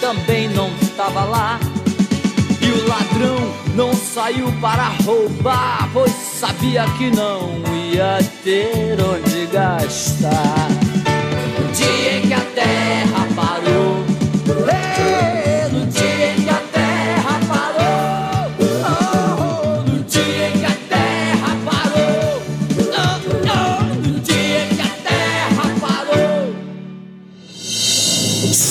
também não estava lá. E o ladrão não saiu para roubar, pois sabia que não ia ter onde gastar.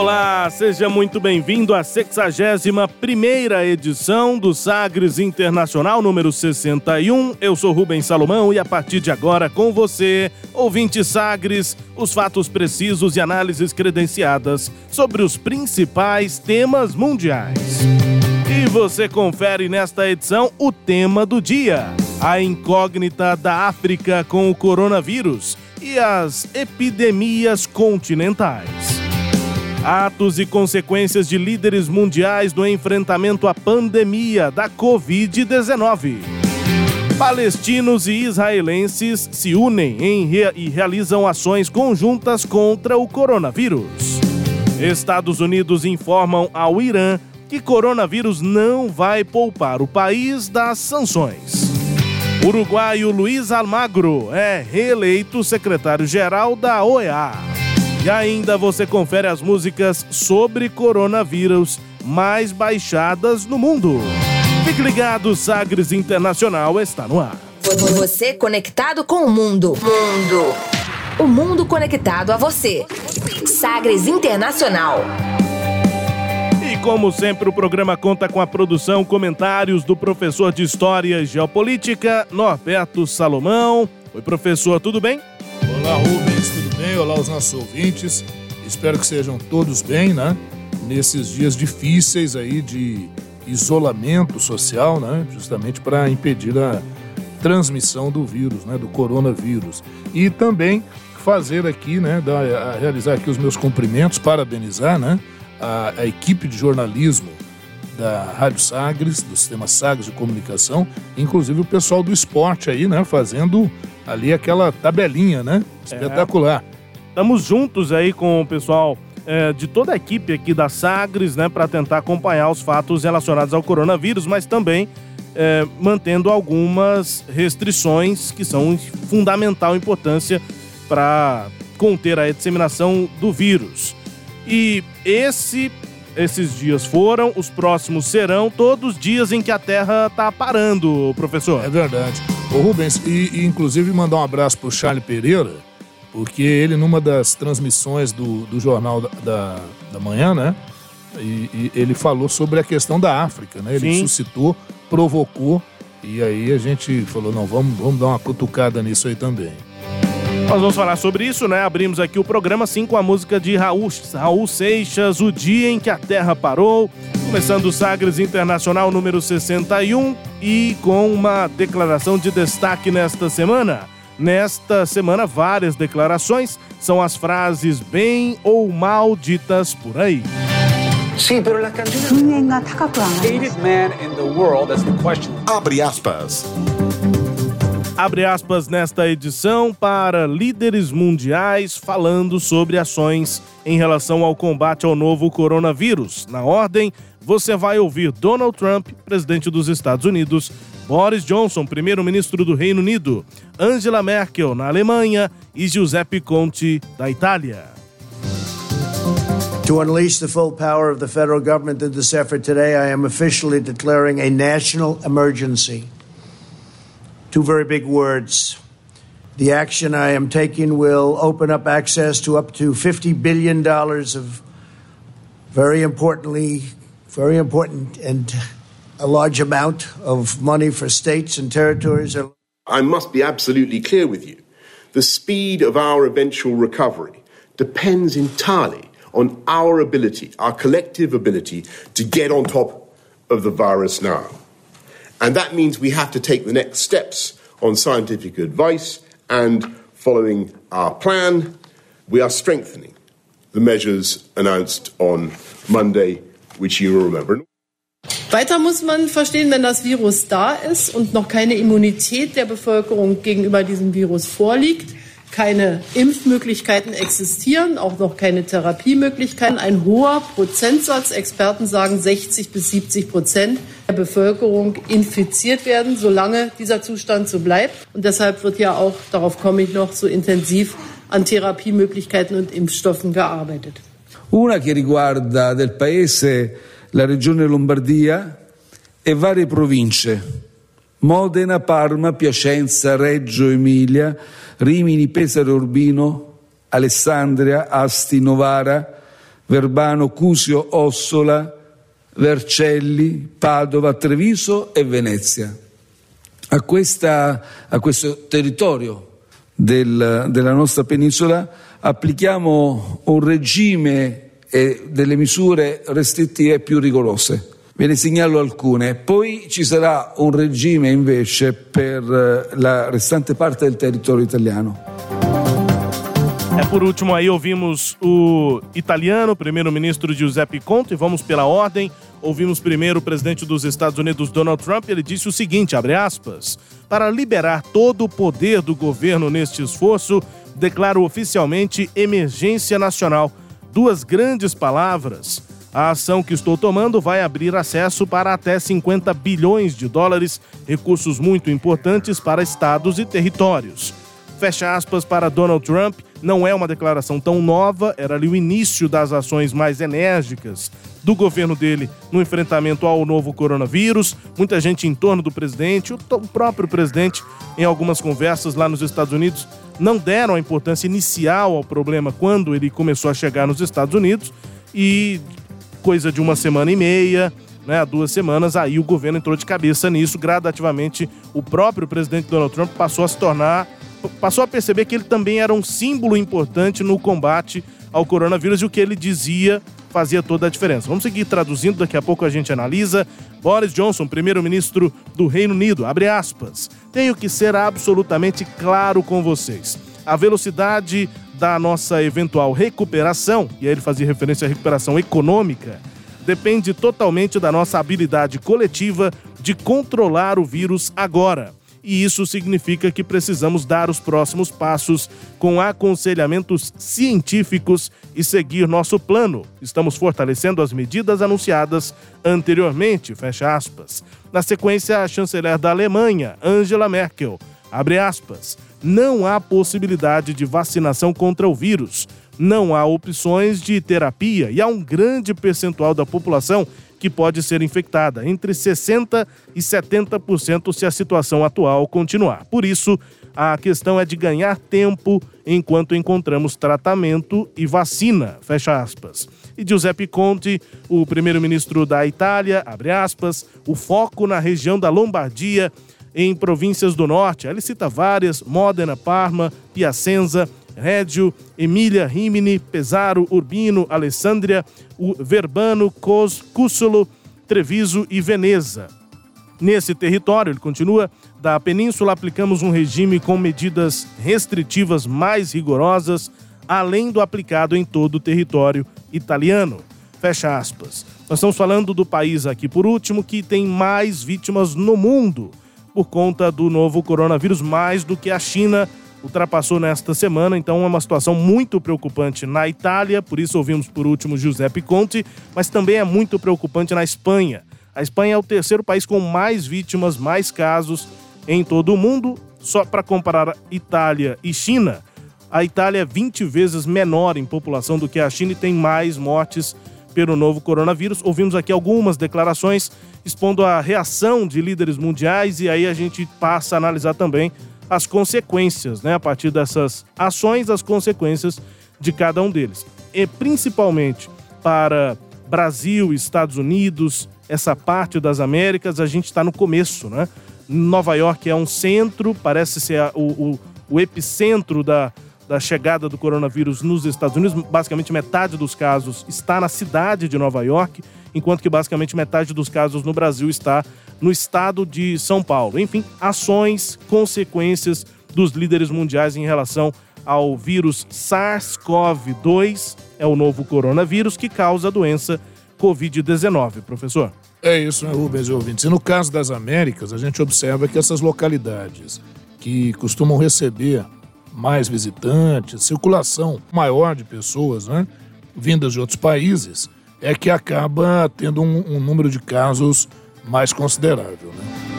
Olá, seja muito bem-vindo à 61ª edição do Sagres Internacional número 61. Eu sou Rubens Salomão e a partir de agora com você, ouvinte Sagres, os fatos precisos e análises credenciadas sobre os principais temas mundiais. E você confere nesta edição o tema do dia: a incógnita da África com o coronavírus e as epidemias continentais. Atos e consequências de líderes mundiais no enfrentamento à pandemia da Covid-19. Palestinos e israelenses se unem em rea e realizam ações conjuntas contra o coronavírus. Estados Unidos informam ao Irã que coronavírus não vai poupar o país das sanções. Uruguaio Luiz Almagro é reeleito secretário-geral da OEA. E ainda você confere as músicas sobre coronavírus mais baixadas no mundo. Fique ligado, Sagres Internacional está no ar. Você conectado com o mundo. Mundo. O mundo conectado a você. Sagres Internacional. E como sempre, o programa conta com a produção, comentários do professor de História e Geopolítica, Norberto Salomão. Oi, professor, tudo bem? Olá, Rubens, bem? Olá, os nossos ouvintes. Espero que sejam todos bem, né? Nesses dias difíceis aí de isolamento social, né? Justamente para impedir a transmissão do vírus, né? Do coronavírus. E também fazer aqui, né? Da, realizar aqui os meus cumprimentos, parabenizar, né? A, a equipe de jornalismo da Rádio Sagres, do Sistema Sagres de Comunicação, inclusive o pessoal do esporte aí, né? Fazendo ali aquela tabelinha, né? Espetacular. Estamos juntos aí com o pessoal é, de toda a equipe aqui da Sagres, né, para tentar acompanhar os fatos relacionados ao coronavírus, mas também é, mantendo algumas restrições que são de fundamental importância para conter a disseminação do vírus. E esse, esses dias foram, os próximos serão, todos dias em que a Terra está parando, professor. É verdade. Rubens, e, e inclusive mandar um abraço pro Charlie Pereira, porque ele numa das transmissões do, do Jornal da, da, da Manhã, né? E, e ele falou sobre a questão da África, né? Ele Sim. suscitou, provocou, e aí a gente falou, não, vamos, vamos dar uma cutucada nisso aí também. Nós vamos falar sobre isso, né? Abrimos aqui o programa, sim, com a música de Raul, Raul Seixas, O Dia em que a Terra Parou. Começando o Sagres Internacional número 61 e com uma declaração de destaque nesta semana. Nesta semana, várias declarações. são as frases bem ou mal ditas por aí. Sim, pero la canción... man in the world, that's the question. Abre aspas. Abre aspas nesta edição para líderes mundiais falando sobre ações em relação ao combate ao novo coronavírus. Na ordem, você vai ouvir Donald Trump, presidente dos Estados Unidos, Boris Johnson, primeiro-ministro do Reino Unido, Angela Merkel, na Alemanha e Giuseppe Conte, da Itália. To unleash the full power of the federal government in this effort today, I am officially declaring a national emergency. Two very big words. The action I am taking will open up access to up to $50 billion of very importantly, very important and a large amount of money for states and territories. I must be absolutely clear with you. The speed of our eventual recovery depends entirely on our ability, our collective ability, to get on top of the virus now. And that means we have to take the next steps on scientific advice and following our plan, we are strengthening the measures announced on Monday, which you will remember. Weiter muss man verstehen, wenn das Virus da ist und noch keine Immunität der Bevölkerung gegenüber diesem Virus vorliegt, keine Impfmöglichkeiten existieren, auch noch keine Therapiemöglichkeiten. Ein hoher Prozentsatz, Experten sagen 60 bis 70 Prozent der Bevölkerung infiziert werden, solange dieser Zustand so bleibt. Und deshalb wird ja auch, darauf komme ich noch, so intensiv an Therapiemöglichkeiten und Impfstoffen gearbeitet. Una che riguarda del Paese la regione Lombardia e varie province, Modena, Parma, Piacenza, Reggio Emilia, Rimini, Pesaro Urbino, Alessandria, Asti, Novara, Verbano, Cusio, Ossola, Vercelli, Padova, Treviso e Venezia. A, questa, a questo territorio del, della nostra penisola applichiamo un regime e delle misure restrittive più rigorose. Ve ne segnalo alcune. Poi ci sarà un regime invece per eh, la restante parte del territorio italiano. É, por último, aí ouvimos o italiano, primeiro-ministro Giuseppe Conte, vamos pela ordem. Ouvimos primeiro o presidente dos Estados Unidos, Donald Trump, ele disse o seguinte, abre aspas, para liberar todo o poder do governo neste esforço, declaro oficialmente emergência nacional. Duas grandes palavras a ação que estou tomando vai abrir acesso para até 50 bilhões de dólares, recursos muito importantes para estados e territórios. Fecha aspas para Donald Trump, não é uma declaração tão nova, era ali o início das ações mais enérgicas do governo dele no enfrentamento ao novo coronavírus. Muita gente em torno do presidente, o próprio presidente, em algumas conversas lá nos Estados Unidos, não deram a importância inicial ao problema quando ele começou a chegar nos Estados Unidos e coisa de uma semana e meia, né, duas semanas, aí o governo entrou de cabeça nisso. Gradativamente, o próprio presidente Donald Trump passou a se tornar, passou a perceber que ele também era um símbolo importante no combate ao coronavírus e o que ele dizia fazia toda a diferença. Vamos seguir traduzindo, daqui a pouco a gente analisa. Boris Johnson, primeiro-ministro do Reino Unido, abre aspas. Tenho que ser absolutamente claro com vocês. A velocidade da nossa eventual recuperação, e aí ele fazia referência à recuperação econômica, depende totalmente da nossa habilidade coletiva de controlar o vírus agora. E isso significa que precisamos dar os próximos passos com aconselhamentos científicos e seguir nosso plano. Estamos fortalecendo as medidas anunciadas anteriormente, fecha aspas. Na sequência, a chanceler da Alemanha, Angela Merkel, abre aspas, não há possibilidade de vacinação contra o vírus, não há opções de terapia e há um grande percentual da população que pode ser infectada, entre 60% e 70% se a situação atual continuar. Por isso, a questão é de ganhar tempo enquanto encontramos tratamento e vacina. Fecha aspas. E Giuseppe Conte, o primeiro-ministro da Itália, abre aspas, o foco na região da Lombardia em províncias do norte. Ele cita várias: Modena, Parma, Piacenza, Reggio, Emília, Rimini, Pesaro, Urbino, Alessandria, Verbano, Cos, Cússulo, Treviso e Veneza. Nesse território, ele continua, da península aplicamos um regime com medidas restritivas mais rigorosas, além do aplicado em todo o território italiano. Fecha aspas. Nós estamos falando do país aqui, por último, que tem mais vítimas no mundo por conta do novo coronavírus, mais do que a China ultrapassou nesta semana, então é uma situação muito preocupante na Itália, por isso ouvimos por último Giuseppe Conte, mas também é muito preocupante na Espanha. A Espanha é o terceiro país com mais vítimas, mais casos em todo o mundo. Só para comparar Itália e China, a Itália é 20 vezes menor em população do que a China e tem mais mortes pelo novo coronavírus. Ouvimos aqui algumas declarações expondo a reação de líderes mundiais e aí a gente passa a analisar também as consequências, né, a partir dessas ações, as consequências de cada um deles. E principalmente para Brasil, Estados Unidos, essa parte das Américas, a gente está no começo, né? Nova York é um centro, parece ser o, o, o epicentro da, da chegada do coronavírus nos Estados Unidos. Basicamente, metade dos casos está na cidade de Nova York, enquanto que basicamente metade dos casos no Brasil está no estado de São Paulo. Enfim, ações, consequências dos líderes mundiais em relação ao vírus SARS-CoV-2, é o novo coronavírus que causa a doença Covid-19, professor. É isso, né, Rubens e ouvintes. E no caso das Américas, a gente observa que essas localidades que costumam receber mais visitantes, circulação maior de pessoas, né, vindas de outros países, é que acaba tendo um, um número de casos mais considerável. Né?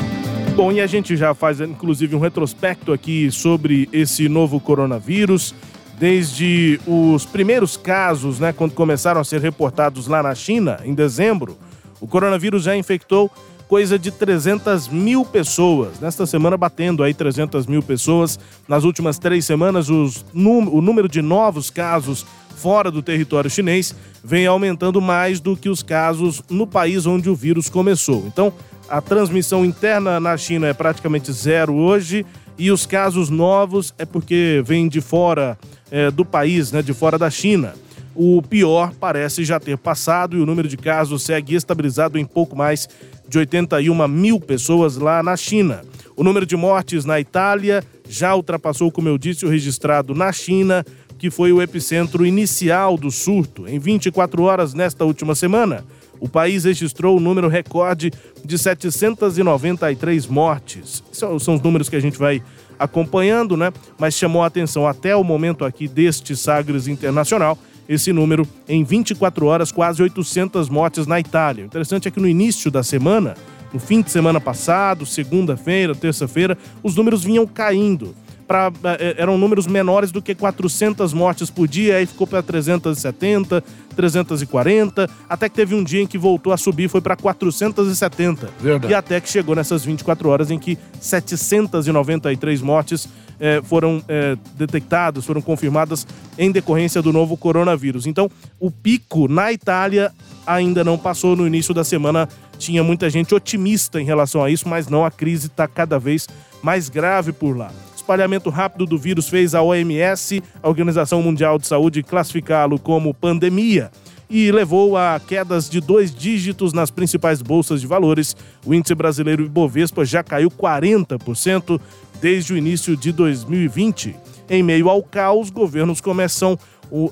Bom, e a gente já faz inclusive um retrospecto aqui sobre esse novo coronavírus. Desde os primeiros casos, né, quando começaram a ser reportados lá na China, em dezembro, o coronavírus já infectou coisa de 300 mil pessoas. Nesta semana, batendo aí 300 mil pessoas. Nas últimas três semanas, os, o número de novos casos fora do território chinês vem aumentando mais do que os casos no país onde o vírus começou. Então, a transmissão interna na China é praticamente zero hoje e os casos novos é porque vêm de fora é, do país, né, de fora da China. O pior parece já ter passado e o número de casos segue estabilizado em pouco mais de 81 mil pessoas lá na China. O número de mortes na Itália já ultrapassou, como eu disse, o registrado na China que foi o epicentro inicial do surto. Em 24 horas nesta última semana, o país registrou o um número recorde de 793 mortes. São, são os números que a gente vai acompanhando, né? Mas chamou a atenção até o momento aqui deste Sagres Internacional esse número em 24 horas, quase 800 mortes na Itália. O interessante é que no início da semana, no fim de semana passado, segunda-feira, terça-feira, os números vinham caindo pra, é, eram números menores do que 400 mortes por dia, aí ficou para 370, 340, até que teve um dia em que voltou a subir, foi para 470. Verdade. E até que chegou nessas 24 horas em que 793 mortes é, foram é, detectadas, foram confirmadas em decorrência do novo coronavírus. Então, o pico na Itália ainda não passou no início da semana. Tinha muita gente otimista em relação a isso, mas não, a crise está cada vez mais grave por lá espalhamento rápido do vírus fez a OMS, a Organização Mundial de Saúde, classificá-lo como pandemia e levou a quedas de dois dígitos nas principais bolsas de valores. O índice brasileiro Ibovespa já caiu 40% desde o início de 2020. Em meio ao caos, governos começam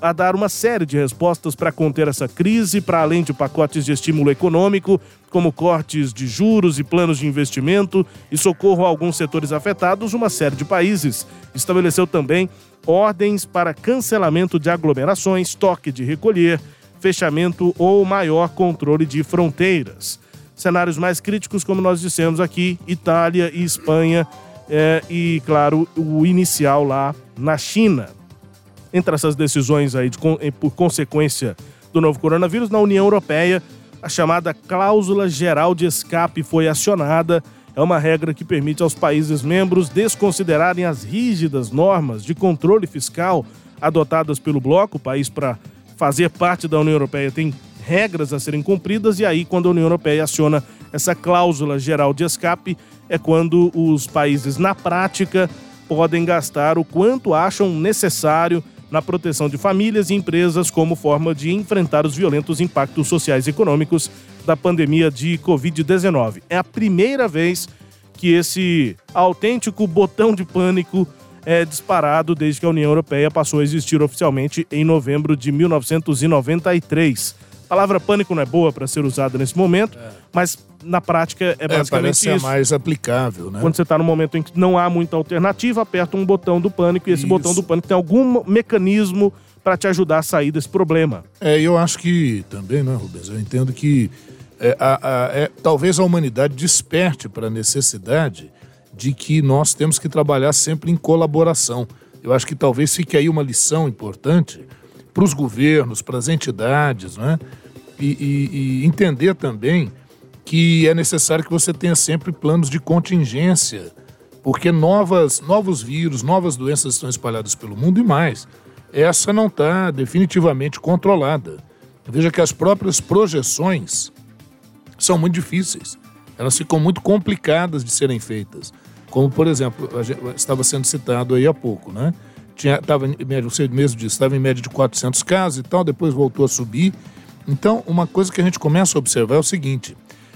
a dar uma série de respostas para conter essa crise, para além de pacotes de estímulo econômico, como cortes de juros e planos de investimento e socorro a alguns setores afetados, uma série de países estabeleceu também ordens para cancelamento de aglomerações, toque de recolher, fechamento ou maior controle de fronteiras. Cenários mais críticos, como nós dissemos aqui, Itália e Espanha, é, e, claro, o inicial lá na China entre essas decisões aí de, por consequência do novo coronavírus, na União Europeia, a chamada cláusula geral de escape foi acionada. É uma regra que permite aos países membros desconsiderarem as rígidas normas de controle fiscal adotadas pelo bloco. O país, para fazer parte da União Europeia, tem regras a serem cumpridas, e aí, quando a União Europeia aciona essa cláusula geral de escape, é quando os países, na prática, podem gastar o quanto acham necessário na proteção de famílias e empresas como forma de enfrentar os violentos impactos sociais e econômicos da pandemia de Covid-19. É a primeira vez que esse autêntico botão de pânico é disparado desde que a União Europeia passou a existir oficialmente em novembro de 1993. A palavra pânico não é boa para ser usada nesse momento, é. mas na prática é basicamente é, parece isso. mais aplicável, né? Quando você está no momento em que não há muita alternativa, aperta um botão do pânico e esse isso. botão do pânico tem algum mecanismo para te ajudar a sair desse problema. É, eu acho que também, né, Rubens? Eu entendo que é, a, a, é, talvez a humanidade desperte para a necessidade de que nós temos que trabalhar sempre em colaboração. Eu acho que talvez fique aí uma lição importante para os governos, para as entidades, né? E, e, e, entender também que é necessário que você tenha sempre planos de contingência, porque novas, novos vírus, novas doenças estão espalhadas pelo mundo e mais essa não está definitivamente controlada. Veja que as próprias projeções são muito difíceis. Elas ficam muito complicadas de serem feitas. Como, por exemplo, estava sendo citado aí há pouco, né? Tinha, tava em média, você mesmo disse, estava em média de 400 casos e tal, depois voltou a subir. Então, uma coisa que a gente começa a observar é o seguinte: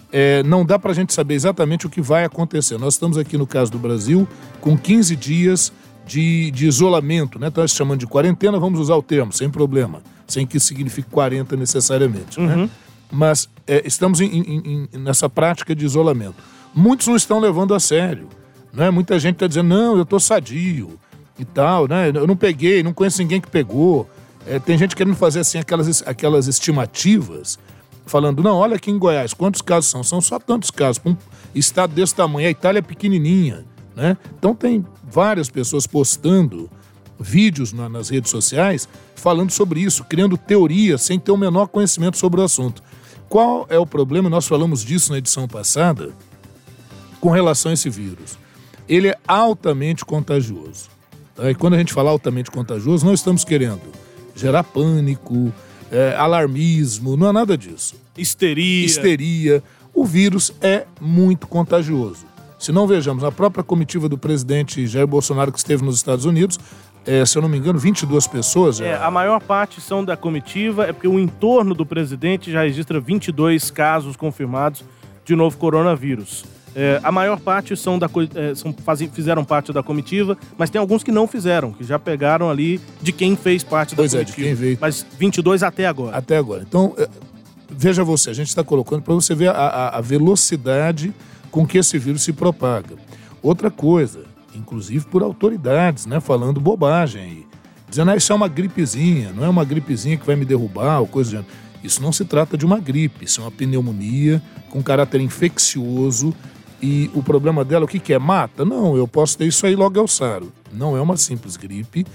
é, não dá para a gente saber exatamente o que vai acontecer. Nós estamos aqui no caso do Brasil com 15 dias de, de isolamento, né? Então, chamando de quarentena, vamos usar o termo, sem problema, sem que signifique 40 necessariamente, né? uhum. né? Mas é, estamos em, em, em, nessa prática de isolamento. Muitos não estão levando a sério, né? Muita gente está dizendo, não, eu estou sadio e tal, né? Eu não peguei, não conheço ninguém que pegou. É, tem gente querendo fazer assim aquelas, aquelas estimativas, falando, não, olha aqui em Goiás, quantos casos são? São só tantos casos. Um estado desse tamanho, a Itália é pequenininha, né? Então tem várias pessoas postando vídeos na, nas redes sociais falando sobre isso, criando teorias sem ter o menor conhecimento sobre o assunto. Qual é o problema? Nós falamos disso na edição passada com relação a esse vírus. Ele é altamente contagioso. Tá? E quando a gente fala altamente contagioso, não estamos querendo gerar pânico, é, alarmismo, não é nada disso. Histeria. Histeria. O vírus é muito contagioso. Se não vejamos, a própria comitiva do presidente Jair Bolsonaro que esteve nos Estados Unidos, é, se eu não me engano, 22 pessoas. É, a maior parte são da comitiva, é porque o entorno do presidente já registra 22 casos confirmados de novo coronavírus. É, a maior parte são da, é, são, fazem, fizeram parte da comitiva, mas tem alguns que não fizeram, que já pegaram ali de quem fez parte da pois comitiva. Pois é, de quem veio. Mas 22 até agora. Até agora. Então, é, veja você, a gente está colocando para você ver a, a, a velocidade com que esse vírus se propaga. Outra coisa, inclusive por autoridades, né, falando bobagem aí, dizendo ah, isso é uma gripezinha, não é uma gripezinha que vai me derrubar ou coisa do gênero. Isso não se trata de uma gripe, isso é uma pneumonia com caráter infeccioso e o problema dela, o que, que é? Mata? Não, eu posso ter isso aí logo ao saro. Não é uma simples gripe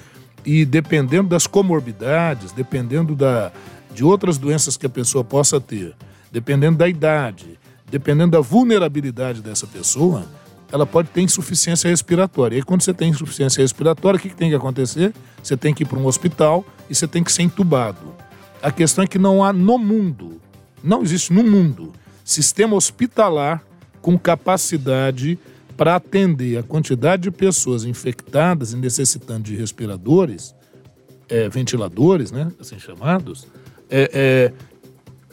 e dependendo das comorbidades, dependendo da, de outras doenças que a pessoa possa ter, dependendo da idade, dependendo da vulnerabilidade dessa pessoa, ela pode ter insuficiência respiratória. E quando você tem insuficiência respiratória, o que, que tem que acontecer? Você tem que ir para um hospital e você tem que ser entubado. A questão é que não há no mundo, não existe no mundo, sistema hospitalar com capacidade para atender a quantidade de pessoas infectadas e necessitando de respiradores, é, ventiladores, né, assim chamados, é,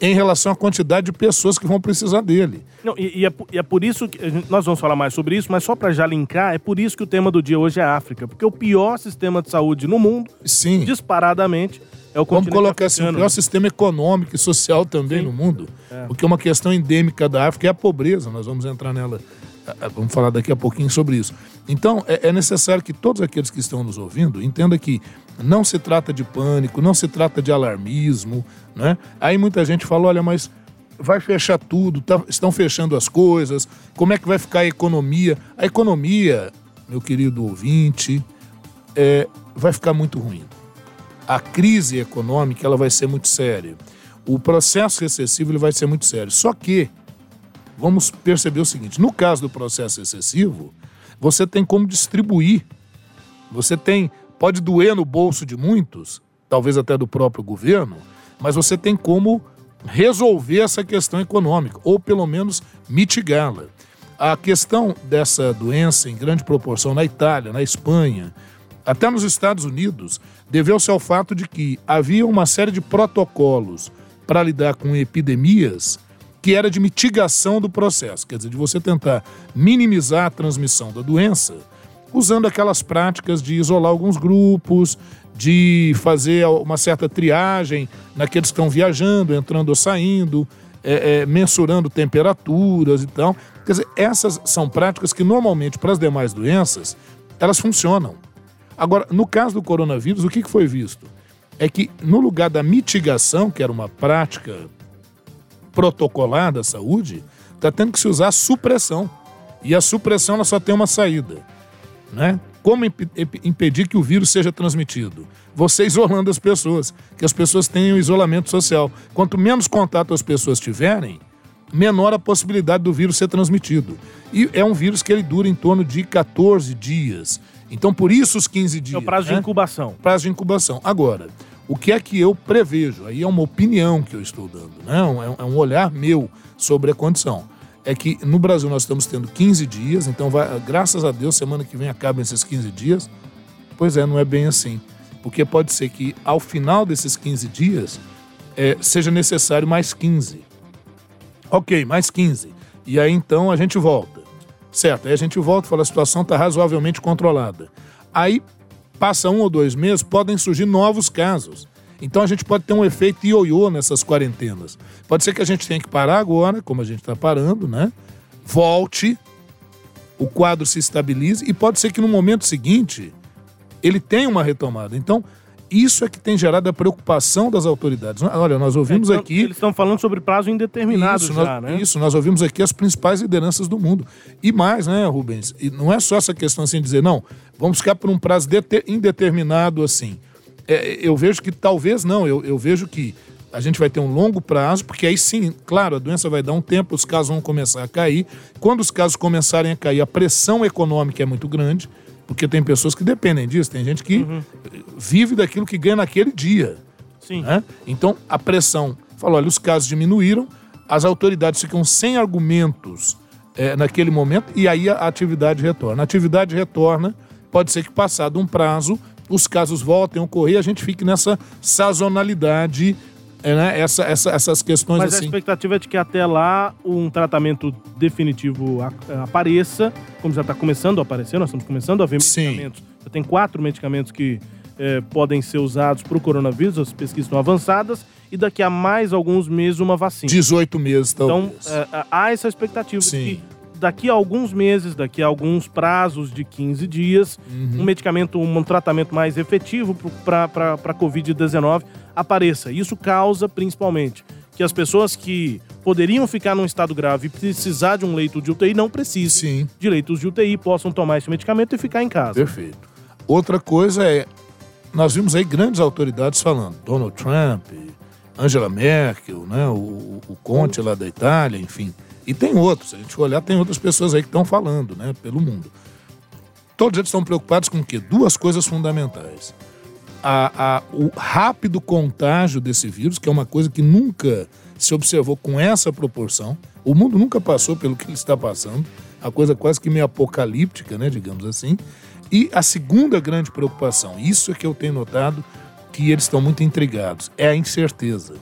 é, em relação à quantidade de pessoas que vão precisar dele. Não, e, e, é, e, é, por isso que gente, nós vamos falar mais sobre isso, mas só para já linkar, é por isso que o tema do dia hoje é África, porque o pior sistema de saúde no mundo, Sim. disparadamente, é o Vamos colocar assim, o pior sistema econômico e social também Sim. no mundo, é. porque uma questão endêmica da África é a pobreza, nós vamos entrar nela, vamos falar daqui a pouquinho sobre isso. Então, é, é necessário que todos aqueles que estão nos ouvindo entendam que não se trata de pânico, não se trata de alarmismo, né? Aí muita gente fala, olha, mas vai fechar tudo, tá, estão fechando as coisas, como é que vai ficar a economia? A economia, meu querido ouvinte, é, vai ficar muito ruim. A crise econômica ela vai ser muito séria. O processo recessivo ele vai ser muito sério. Só que vamos perceber o seguinte: no caso do processo excessivo, você tem como distribuir. Você tem pode doer no bolso de muitos, talvez até do próprio governo, mas você tem como resolver essa questão econômica, ou pelo menos mitigá-la. A questão dessa doença, em grande proporção na Itália, na Espanha, até nos Estados Unidos, deveu-se ao fato de que havia uma série de protocolos para lidar com epidemias que era de mitigação do processo, quer dizer, de você tentar minimizar a transmissão da doença usando aquelas práticas de isolar alguns grupos, de fazer uma certa triagem naqueles que estão viajando, entrando ou saindo, é, é, mensurando temperaturas e tal. Quer dizer, essas são práticas que normalmente para as demais doenças elas funcionam. Agora, no caso do coronavírus, o que foi visto? É que no lugar da mitigação, que era uma prática protocolar da saúde, está tendo que se usar a supressão. E a supressão ela só tem uma saída. Né? Como imp impedir que o vírus seja transmitido? Você isolando as pessoas, que as pessoas tenham isolamento social. Quanto menos contato as pessoas tiverem, menor a possibilidade do vírus ser transmitido. E é um vírus que ele dura em torno de 14 dias. Então, por isso os 15 dias. É o prazo né? de incubação. Prazo de incubação. Agora, o que é que eu prevejo? Aí é uma opinião que eu estou dando, né? é um olhar meu sobre a condição. É que no Brasil nós estamos tendo 15 dias, então vai, graças a Deus, semana que vem acabam esses 15 dias. Pois é, não é bem assim. Porque pode ser que ao final desses 15 dias é, seja necessário mais 15. Ok, mais 15. E aí então a gente volta. Certo, aí a gente volta e fala, a situação está razoavelmente controlada. Aí passa um ou dois meses, podem surgir novos casos. Então a gente pode ter um efeito ioiô nessas quarentenas. Pode ser que a gente tenha que parar agora, como a gente está parando, né? Volte, o quadro se estabilize e pode ser que no momento seguinte ele tenha uma retomada. Então, isso é que tem gerado a preocupação das autoridades. Olha, nós ouvimos É, então, aqui. Eles estão falando sobre prazo indeterminado Isso, já, nós, né? isso, nós ouvimos aqui as principais lideranças do mundo. E mais, né, Rubens? E não é só essa questão assim de dizer, não, vamos ficar por um prazo dete- indeterminado assim. É, eu vejo que talvez não, eu, eu vejo que a gente vai ter um longo prazo, porque aí sim, claro, a doença vai dar um tempo, os casos vão começar a cair. Quando os casos começarem a cair, a pressão econômica é muito grande, porque tem pessoas que dependem disso, tem gente que vive daquilo que ganha naquele dia. Sim. né? Então, a pressão. Falou, olha, os casos diminuíram, as autoridades ficam sem argumentos eh, naquele momento e aí a atividade retorna. A atividade retorna, pode ser que passado um prazo, os casos voltem a ocorrer, a gente fique nessa sazonalidade, né? Essa, essa- essas questões Mas a assim. expectativa é de que até lá um tratamento definitivo a- apareça, como já está começando a aparecer, nós estamos começando a ver medicamentos. Já tem quatro medicamentos que eh, podem ser usados para o coronavírus, as pesquisas estão avançadas, e daqui a mais alguns meses uma vacina. 18 meses, Então, talvez. eh, há essa expectativa de que daqui a alguns meses, daqui a alguns prazos de 15 dias, Uhum. um medicamento, um tratamento mais efetivo para a Covid-19 apareça. Isso causa, principalmente, que as pessoas que poderiam ficar num estado grave e precisar de um leito de UTI não precisem de leitos de UTI, possam tomar esse medicamento e ficar em casa. Perfeito. Outra coisa é, nós vimos aí grandes autoridades falando, Donald Trump, Angela Merkel, né, o, o Conte lá da Itália, enfim. E tem outros, se a gente olhar, tem outras pessoas aí que estão falando, né, pelo mundo. Todos eles estão preocupados com o quê? Duas coisas fundamentais. A, a- o rápido contágio desse vírus, que é uma coisa que nunca se observou com essa proporção. O mundo nunca passou pelo que ele está passando. A coisa quase que meio apocalíptica, né, digamos assim. E a segunda grande preocupação, isso é que eu tenho notado que eles estão muito intrigados, é a incerteza.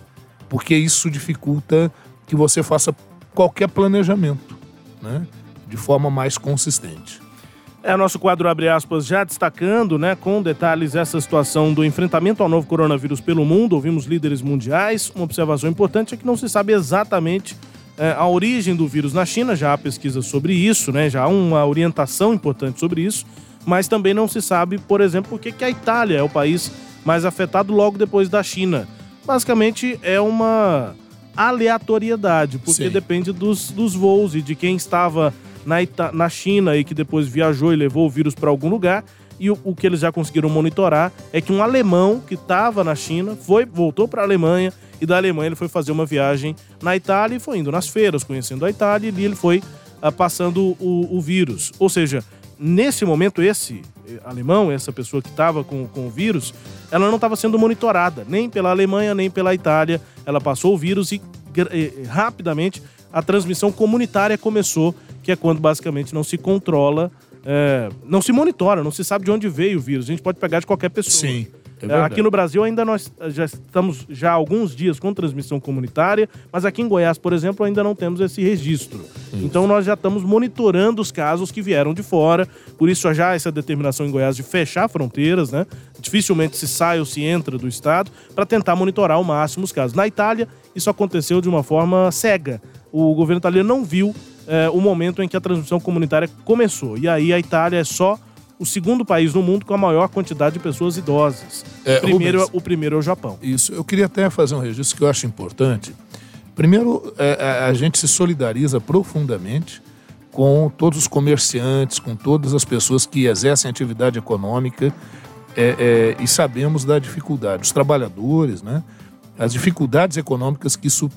Porque isso dificulta que você faça qualquer planejamento, né, de forma mais consistente. É, nosso quadro abre aspas já destacando, né, com detalhes essa situação do enfrentamento ao novo coronavírus pelo mundo. Ouvimos líderes mundiais. Uma observação importante é que não se sabe exatamente é, a origem do vírus na China. Já há pesquisas sobre isso, né? Já há uma orientação importante sobre isso. Mas também não se sabe, por exemplo, por que a Itália é o país mais afetado logo depois da China. Basicamente é uma aleatoriedade, porque Sim. depende dos, dos voos e de quem estava na, Ita- na China e que depois viajou e levou o vírus para algum lugar. E o, o que eles já conseguiram monitorar é que um alemão que estava na China foi voltou para a Alemanha e da Alemanha ele foi fazer uma viagem na Itália e foi indo nas feiras, conhecendo a Itália e ali ele foi ah, passando o, o vírus. Ou seja, nesse momento esse eh, alemão, essa pessoa que estava com, com o vírus, ela não estava sendo monitorada nem pela Alemanha nem pela Itália. Ela passou o vírus e gra- eh, rapidamente a transmissão comunitária começou, que é quando basicamente não se controla, é, não se monitora, não se sabe de onde veio o vírus. A gente pode pegar de qualquer pessoa. Sim. É aqui no Brasil ainda nós já estamos já há alguns dias com transmissão comunitária, mas aqui em Goiás, por exemplo, ainda não temos esse registro. Isso. Então nós já estamos monitorando os casos que vieram de fora, por isso já essa determinação em Goiás de fechar fronteiras, né? Dificilmente se sai ou se entra do estado para tentar monitorar ao máximo os casos. Na Itália, isso aconteceu de uma forma cega. O governo italiano não viu é, o momento em que a transmissão comunitária começou. E aí a Itália é só o segundo país no mundo com a maior quantidade de pessoas idosas. É, primeiro, Rubens, o primeiro é o Japão. Isso. Eu queria até fazer um registro que eu acho importante. Primeiro, é, é, a gente se solidariza profundamente com todos os comerciantes, com todas as pessoas que exercem atividade econômica é, é, e sabemos da dificuldade. Os trabalhadores, né? As dificuldades econômicas que isso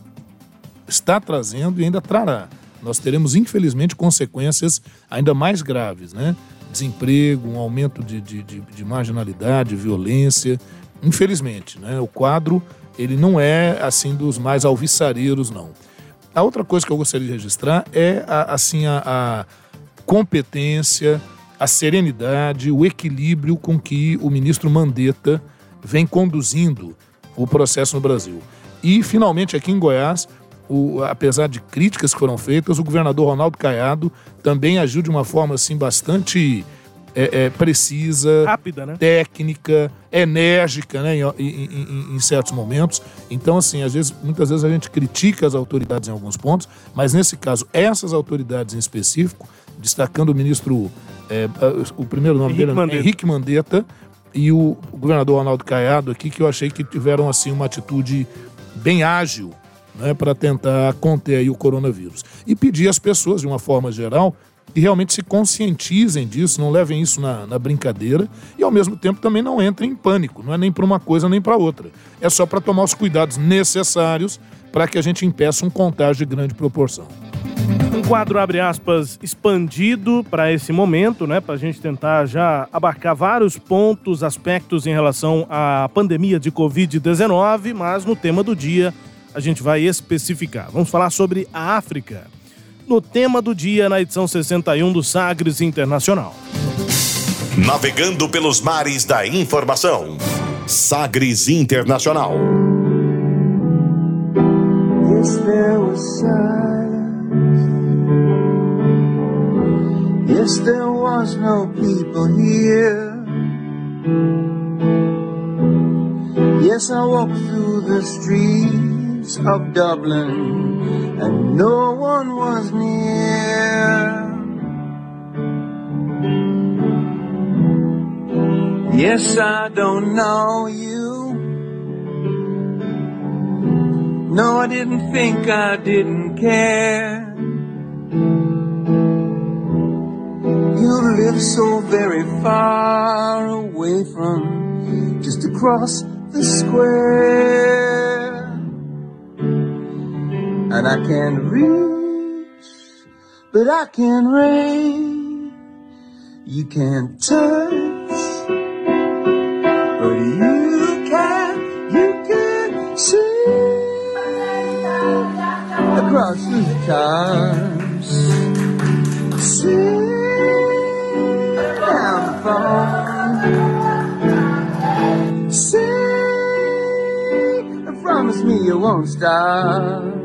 está trazendo e ainda trará. Nós teremos, infelizmente, consequências ainda mais graves, né? Desemprego, um aumento de, de, de, de marginalidade, violência. Infelizmente, né? o quadro ele não é assim dos mais alvissareiros, não. A outra coisa que eu gostaria de registrar é a, assim a, a competência, a serenidade, o equilíbrio com que o ministro Mandetta vem conduzindo o processo no Brasil. E, finalmente, aqui em Goiás, o, apesar de críticas que foram feitas, o governador Ronaldo Caiado também agiu de uma forma assim bastante é, é, precisa, rápida, né? técnica, enérgica, né, em, em, em, certos momentos. Então, assim, às vezes, muitas vezes a gente critica as autoridades em alguns pontos, mas nesse caso, essas autoridades em específico, destacando o ministro, é, o primeiro nome Henrique dele, Mandetta. Henrique Mandetta, e o, o governador Ronaldo Caiado aqui, que eu achei que tiveram assim uma atitude bem ágil né, para tentar conter o coronavírus. E pedir às pessoas, de uma forma geral, que realmente se conscientizem disso, não levem isso na, na brincadeira e, ao mesmo tempo, também não entrem em pânico. Não é nem para uma coisa nem para outra. É só para tomar os cuidados necessários para que a gente impeça um contágio de grande proporção. Um quadro, abre aspas, expandido para esse momento, né? Para a gente tentar já abarcar vários pontos, aspectos em relação à pandemia de Covid-19, mas no tema do dia a gente vai especificar. Vamos falar sobre a África. No tema do dia, na edição 61 do Sagres Internacional. Navegando pelos mares da informação. Sagres Internacional. Yes, there was silence. Yes, there was no people here. Yes, I walked through the streets. Streets of Dublin, and no one was near. Yes, I don't know you. No, I didn't think I didn't care. You live so very far away from just across the square and I can't reach, but I can reach. You can't touch, but you can, you can see across the times. See down phone. See, promise me you won't stop.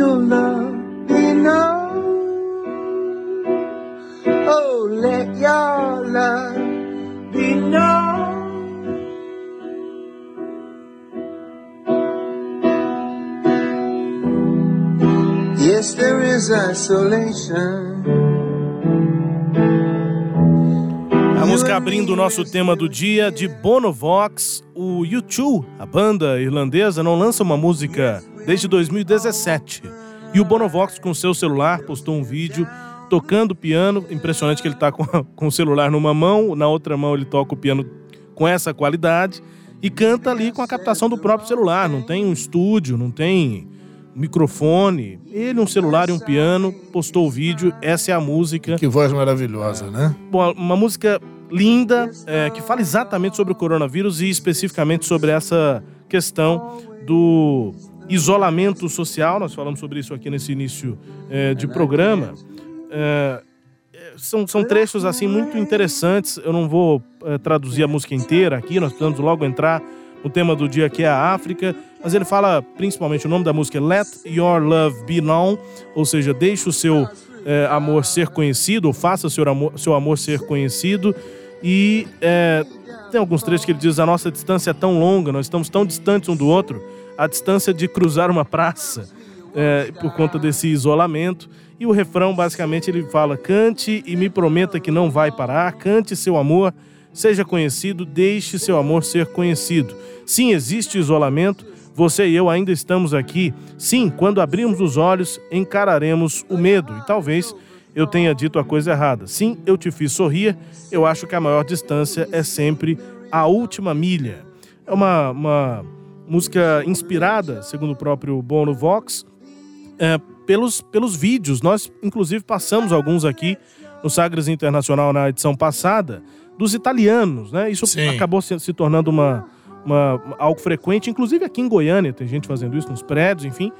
Your love known. Oh, let your love be known. Yes, there is isolation. A música abrindo o nosso tema do dia de Bonovox, o U2, a banda irlandesa, não lança uma música desde 2017. E o Bonovox, com seu celular, postou um vídeo tocando piano. Impressionante que ele está com, com o celular numa mão, na outra mão ele toca o piano com essa qualidade e canta ali com a captação do próprio celular. Não tem um estúdio, não tem microfone. Ele, um celular e um piano, postou o vídeo. Essa é a música. Que voz maravilhosa, né? Bom, uma música linda é, que fala exatamente sobre o coronavírus e especificamente sobre essa questão do isolamento social, nós falamos sobre isso aqui nesse início é, de programa. É, são, são trechos assim muito interessantes. Eu não vou é, traduzir a música inteira aqui, nós precisamos logo entrar no tema do dia que é a África, mas ele fala principalmente o nome da música é Let Your Love Be Known, ou seja, deixe o seu é, amor ser conhecido, ou faça seu amor, seu amor ser conhecido. E é, tem alguns trechos que ele diz: a nossa distância é tão longa, nós estamos tão distantes um do outro, a distância de cruzar uma praça é, por conta desse isolamento. E o refrão, basicamente, ele fala: cante e me prometa que não vai parar, cante seu amor, seja conhecido, deixe seu amor ser conhecido. Sim, existe isolamento, você e eu ainda estamos aqui. Sim, quando abrirmos os olhos, encararemos o medo. E talvez eu tenha dito a coisa errada. Sim, eu te fiz sorrir. Eu acho que a maior distância é sempre a última milha. É uma, uma música inspirada, segundo o próprio Bono Vox, é, pelos, pelos vídeos. Nós, inclusive, passamos alguns aqui no Sagres Internacional na edição passada, dos italianos, né? Isso Sim. acabou se, se tornando uma, uma, algo frequente, inclusive aqui em Goiânia, tem gente fazendo isso nos prédios, enfim.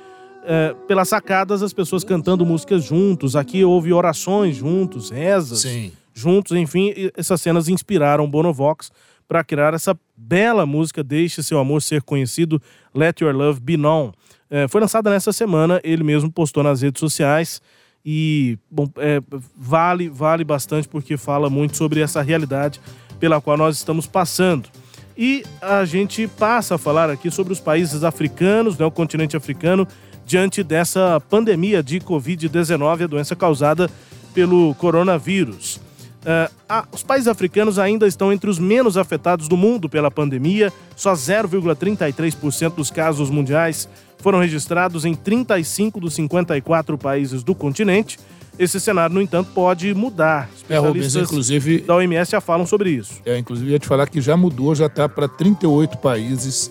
É, pelas sacadas, as pessoas cantando músicas juntos. Aqui houve orações juntos, rezas Sim. juntos, enfim. Essas cenas inspiraram Bonovox para criar essa bela música Deixe Seu Amor Ser Conhecido, Let Your Love Be Known. É, foi lançada nessa semana, ele mesmo postou nas redes sociais e bom, é, vale, vale bastante porque fala muito sobre essa realidade pela qual nós estamos passando. E a gente passa a falar aqui sobre os países africanos, né, o continente africano, diante dessa pandemia de Covid-19, a doença causada pelo coronavírus. Uh, ah, os países africanos ainda estão entre os menos afetados do mundo pela pandemia, só 0,33% dos casos mundiais foram registrados em 35 dos 54 países do continente. Esse cenário, no entanto, pode mudar. É, Rubens, inclusive. Da OMS já falam sobre isso. É, inclusive, ia te falar que já mudou, já está para 38 países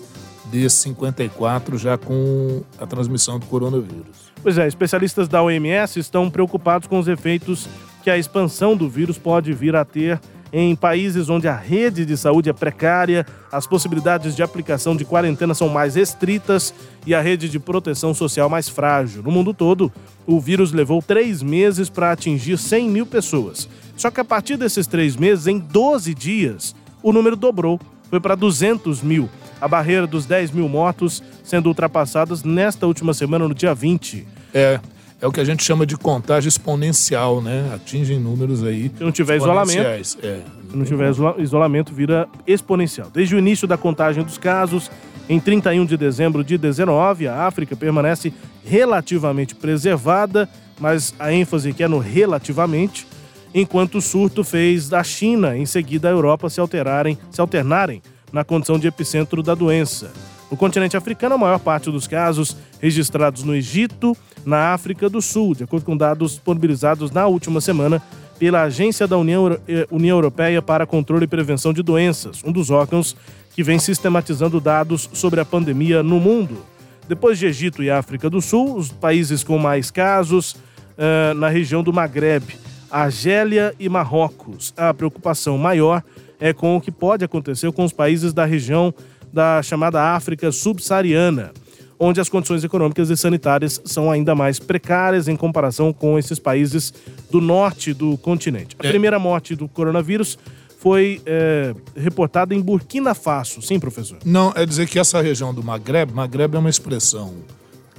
desses 54 já com a transmissão do coronavírus. Pois é, especialistas da OMS estão preocupados com os efeitos que a expansão do vírus pode vir a ter em países onde a rede de saúde é precária, as possibilidades de aplicação de quarentena são mais restritas e a rede de proteção social mais frágil. No mundo todo, o vírus levou três meses para atingir 100 mil pessoas. Só que a partir desses três meses, em 12 dias, o número dobrou, foi para 200 mil. A barreira dos 10 mil mortos sendo ultrapassadas nesta última semana, no dia 20. É é o que a gente chama de contagem exponencial, né? Atingem números aí. Se não tiver isolamento. É. Se não tiver isolamento, vira exponencial. Desde o início da contagem dos casos, em 31 de dezembro de 19, a África permanece relativamente preservada, mas a ênfase aqui é no relativamente, enquanto o surto fez da China, em seguida a Europa se alterarem, se alternarem na condição de epicentro da doença. No continente africano, a maior parte dos casos registrados no Egito, na África do Sul, de acordo com dados disponibilizados na última semana pela Agência da União, eh, União Europeia para Controle e Prevenção de Doenças, um dos órgãos que vem sistematizando dados sobre a pandemia no mundo. Depois de Egito e África do Sul, os países com mais casos uh, na região do Maghreb, Argélia e Marrocos. A preocupação maior é com o que pode acontecer com os países da região da chamada África subsaariana, onde as condições econômicas e sanitárias são ainda mais precárias em comparação com esses países do norte do continente. A é. primeira morte do coronavírus foi é, reportada em Burkina Faso. Sim, professor? Não, é dizer que essa região do Maghreb, Maghreb é uma expressão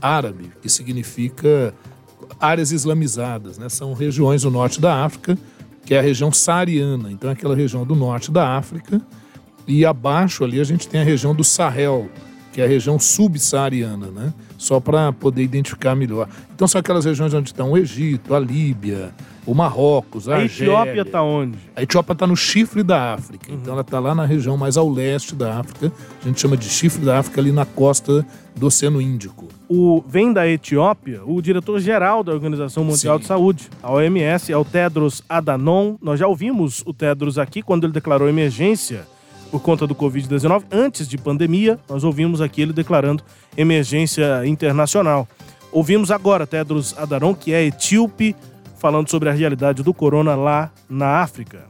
árabe que significa áreas islamizadas, né? São regiões do norte da África, que é a região saariana. Então, é aquela região do norte da África e abaixo ali a gente tem a região do Sahel, que é a região subsaariana, né? Só para poder identificar melhor. Então são aquelas regiões onde estão o Egito, a Líbia, o Marrocos, a, a Etiópia está onde? A Etiópia está no chifre da África. Uhum. Então ela está lá na região mais ao leste da África. A gente chama de chifre da África ali na costa do Oceano Índico. O, vem da Etiópia o diretor-geral da Organização Mundial Sim. de Saúde, a OMS, é o Tedros Adhanom. Nós já ouvimos o Tedros aqui quando ele declarou emergência por conta do Covid-19. Antes de pandemia, nós ouvimos aqui ele declarando emergência internacional. Ouvimos agora Tedros Adhanom, que é etíope, falando sobre a realidade do corona lá na África.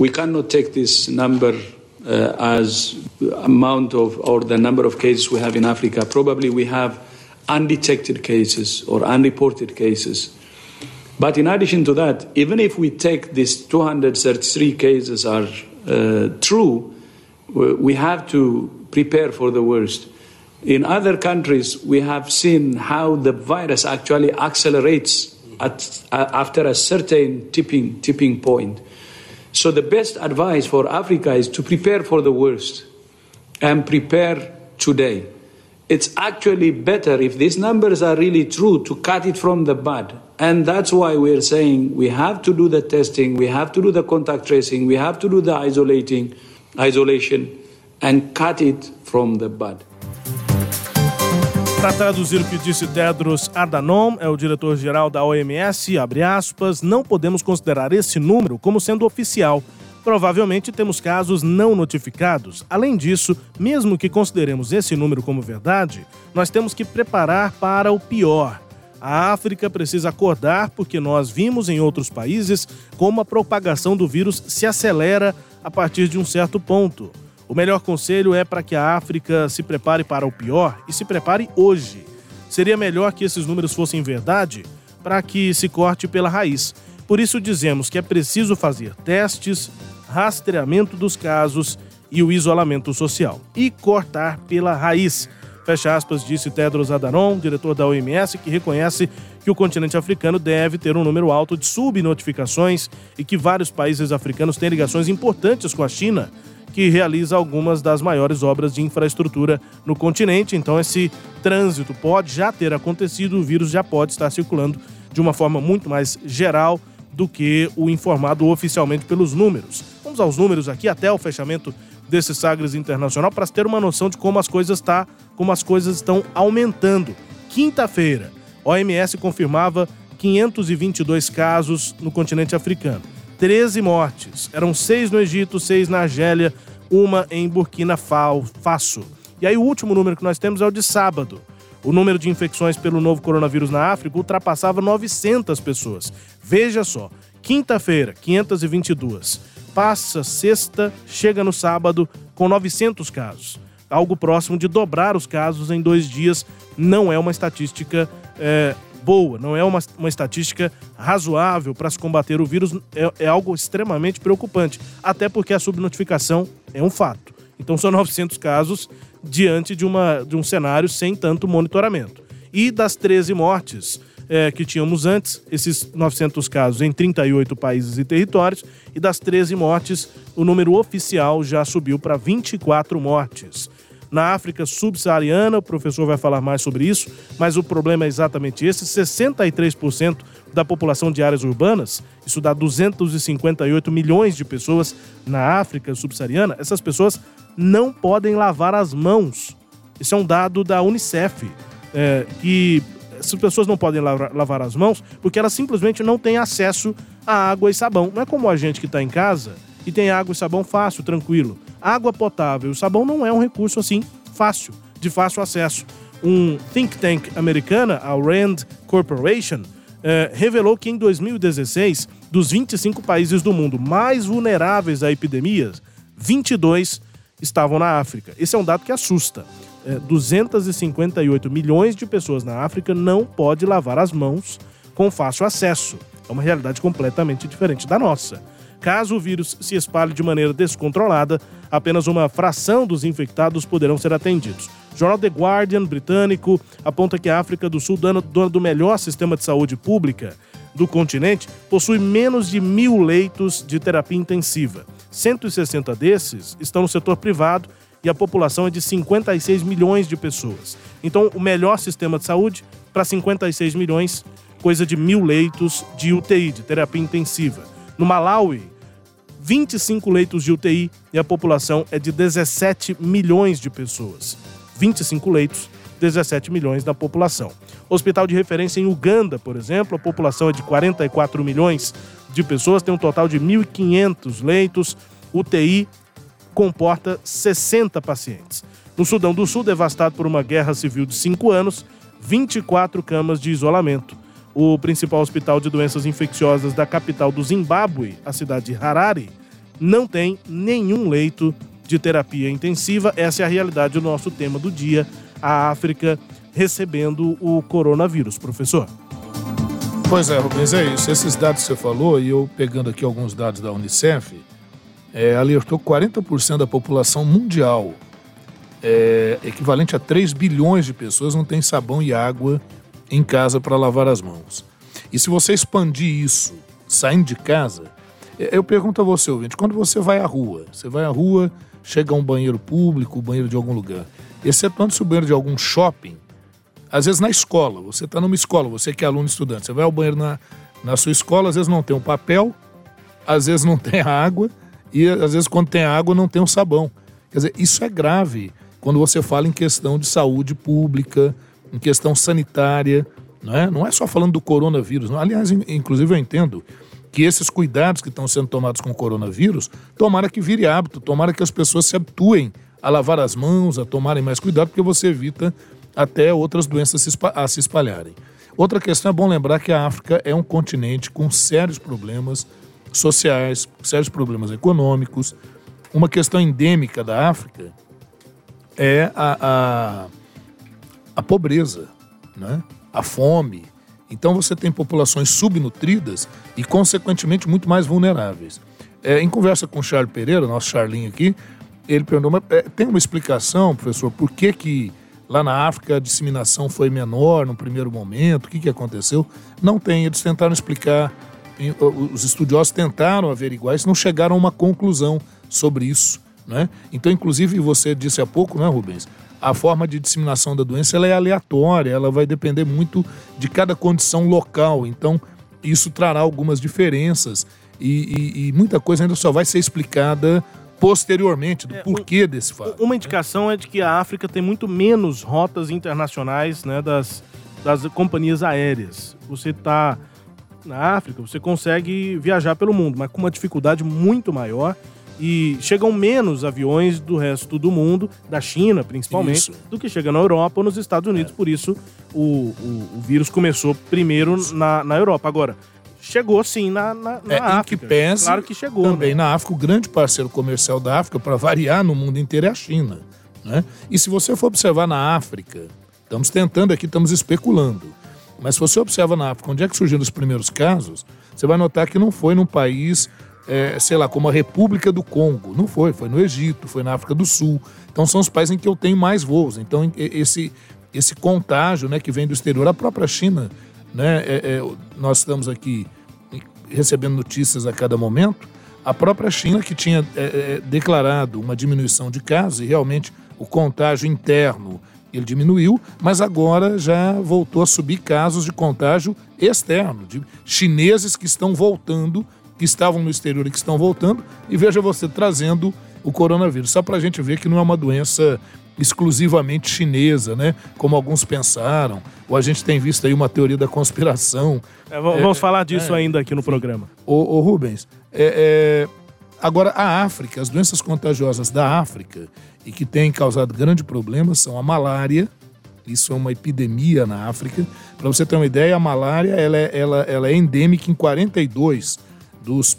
We cannot take this number uh, as amount of or the number of cases we have in Africa. Probably we have undetected cases or unreported cases But in addition to that, even if we take these 233 cases are uh, true, we have to prepare for the worst. In other countries, we have seen how the virus actually accelerates at, after a certain tipping, tipping point. So, the best advice for Africa is to prepare for the worst and prepare today. It's actually better if these numbers are really true to cut it from the bud. And that's why we're saying we have to do the testing, we have to do the contact tracing, we have to do the isolating, isolation, and cut it from the bud. Para traduzir o que disse Tedros Adhanom, é o diretor-geral da OMS, abre aspas, não podemos considerar esse número como sendo oficial. Provavelmente temos casos não notificados. Além disso, mesmo que consideremos esse número como verdade, nós temos que preparar para o pior. A África precisa acordar porque nós vimos em outros países como a propagação do vírus se acelera a partir de um certo ponto. O melhor conselho é para que a África se prepare para o pior e se prepare hoje. Seria melhor que esses números fossem verdade para que se corte pela raiz. Por isso dizemos que é preciso fazer testes, rastreamento dos casos e o isolamento social e cortar pela raiz. Fecha aspas, disse Tedros Adhanom, diretor da OMS, que reconhece que o continente africano deve ter um número alto de subnotificações e que vários países africanos têm ligações importantes com a China que realiza algumas das maiores obras de infraestrutura no continente. Então, esse trânsito pode já ter acontecido, o vírus já pode estar circulando de uma forma muito mais geral do que o informado oficialmente pelos números. Vamos aos números aqui até o fechamento desse Sagres Internacional para ter uma noção de como as coisas tá, como as coisas estão aumentando. Quinta-feira, OMS confirmava 522 casos no continente africano. 13 mortes. Eram seis no Egito, seis na Argélia, uma em Burkina Faso. E aí o último número que nós temos é o de sábado. O número de infecções pelo novo coronavírus na África ultrapassava 900 pessoas. Veja só, quinta-feira, 522. Passa sexta, chega no sábado com 900 casos. Algo próximo de dobrar os casos em dois dias. Não é uma estatística é, boa, não é uma, uma estatística razoável para se combater o vírus, é, é algo extremamente preocupante, até porque a subnotificação é um fato. Então são 900 casos diante de, uma, de um cenário sem tanto monitoramento. E das 13 mortes é, que tínhamos antes, esses 900 casos em 38 países e territórios, e das 13 mortes, o número oficial já subiu para 24 mortes na África subsaariana. O professor vai falar mais sobre isso, mas o problema é exatamente esse: 63% da população de áreas urbanas, isso dá 258 milhões de pessoas na África subsaariana, essas pessoas não podem lavar as mãos. Isso é um dado da Unicef, é, que essas pessoas não podem lavar, lavar as mãos porque elas simplesmente não têm acesso a água e sabão. Não é como a gente que está em casa e tem água e sabão fácil, tranquilo. Água potável e sabão não é um recurso assim fácil, de fácil acesso. Um think tank americana, a Rand Corporation, eh, revelou que em 2016, dos 25 países do mundo mais vulneráveis a epidemias, 22 estavam na África. Esse é um dado que assusta. É, 258 milhões de pessoas na África não pode lavar as mãos com fácil acesso. É uma realidade completamente diferente da nossa. Caso o vírus se espalhe de maneira descontrolada, apenas uma fração dos infectados poderão ser atendidos. O jornal The Guardian britânico aponta que a África do Sul, dona do melhor sistema de saúde pública do continente, possui menos de mil leitos de terapia intensiva. 160 desses estão no setor privado e a população é de 56 milhões de pessoas. Então, o melhor sistema de saúde para 56 milhões, coisa de mil leitos de UTI, de terapia intensiva. No Malawi, 25 leitos de UTI e a população é de 17 milhões de pessoas. 25 leitos, 17 milhões da população. Hospital de referência em Uganda, por exemplo, a população é de 44 milhões de pessoas, tem um total de 1.500 leitos. UTI comporta 60 pacientes. No Sudão do Sul, devastado por uma guerra civil de cinco anos, 24 camas de isolamento o principal hospital de doenças infecciosas da capital do Zimbábue, a cidade de Harare, não tem nenhum leito de terapia intensiva. Essa é a realidade do nosso tema do dia, a África recebendo o coronavírus, professor. Pois é, Rubens, é isso. Esses dados que você falou, e eu pegando aqui alguns dados da Unicef, é, alertou que 40% da população mundial, é, equivalente a 3 bilhões de pessoas, não tem sabão e água em casa para lavar as mãos. E se você expandir isso saindo de casa, é, eu pergunto a você, ouvinte, quando você vai à rua, você vai à rua, chega a um banheiro público, banheiro de algum lugar, excetuando se o banheiro de algum shopping, às vezes na escola, você está numa escola, você que é aluno estudante, você vai ao banheiro na, na sua escola, às vezes não tem um papel, às vezes não tem água, e às vezes quando tem água não tem um sabão. Quer dizer, isso é grave quando você fala em questão de saúde pública, em questão sanitária, não é? Não é só falando do coronavírus. Não. Aliás, inclusive eu entendo que esses cuidados que estão sendo tomados com o coronavírus, tomara que vire hábito, tomara que as pessoas se habituem a lavar as mãos, a tomarem mais cuidado, porque você evita até outras doenças a se espalharem. Outra questão é bom lembrar que a África é um continente com sérios problemas sociais, sérios problemas econômicos. Uma questão endêmica da África é a, a, a pobreza, né? a fome. Então você tem populações subnutridas e, consequentemente, muito mais vulneráveis. É, em conversa com o Charles Pereira, nosso Charlinho aqui, ele perguntou, mas, é, tem uma explicação, professor, por que que Lá na África, a disseminação foi menor no primeiro momento. O que, que aconteceu? Não tem. Eles tentaram explicar, os estudiosos tentaram averiguar isso, não chegaram a uma conclusão sobre isso. Né? Então, inclusive, você disse há pouco, né, Rubens? A forma de disseminação da doença é aleatória, ela vai depender muito de cada condição local. Então, isso trará algumas diferenças e, e, e muita coisa ainda só vai ser explicada posteriormente do é, porquê desse fato. Uma indicação é de que a África tem muito menos rotas internacionais né, das, das companhias aéreas. Você está na África, você consegue viajar pelo mundo, mas com uma dificuldade muito maior. E chegam menos aviões do resto do mundo, da China principalmente, isso. do que chega na Europa ou nos Estados Unidos. É. Por isso, o, o, o, vírus começou primeiro na, na Europa. Agora, chegou sim na, na, na é, África. Que claro que chegou. Também né? na África, o grande parceiro comercial da África, para variar no mundo inteiro, é a China. Né? E se você for observar na África, estamos tentando aqui, estamos especulando, mas se você observa na África, onde é que surgiram os primeiros casos, você vai notar que não foi num país, é, sei lá, como a República do Congo. Não foi, foi no Egito, foi na África do Sul. Então são os países em que eu tenho mais voos. Então esse, esse contágio né, que vem do exterior, a própria China né? É, é, nós estamos aqui recebendo notícias a cada momento. A própria China, que tinha é, é, declarado uma diminuição de casos, e realmente o contágio interno ele diminuiu, mas agora já voltou a subir casos de contágio externo, de chineses que estão voltando, que estavam no exterior e que estão voltando, e veja você trazendo o coronavírus, só para a gente ver que não é uma doença exclusivamente chinesa, né? Como alguns pensaram. Ou a gente tem visto aí uma teoria da conspiração. É, vamos é, falar disso é, ainda aqui no programa. Ô, ô Rubens, é, é, agora a África, as doenças contagiosas da África e que têm causado grande problema são a malária. Isso é uma epidemia na África. Para você ter uma ideia, a malária ela é, ela, ela é endêmica em 42 dos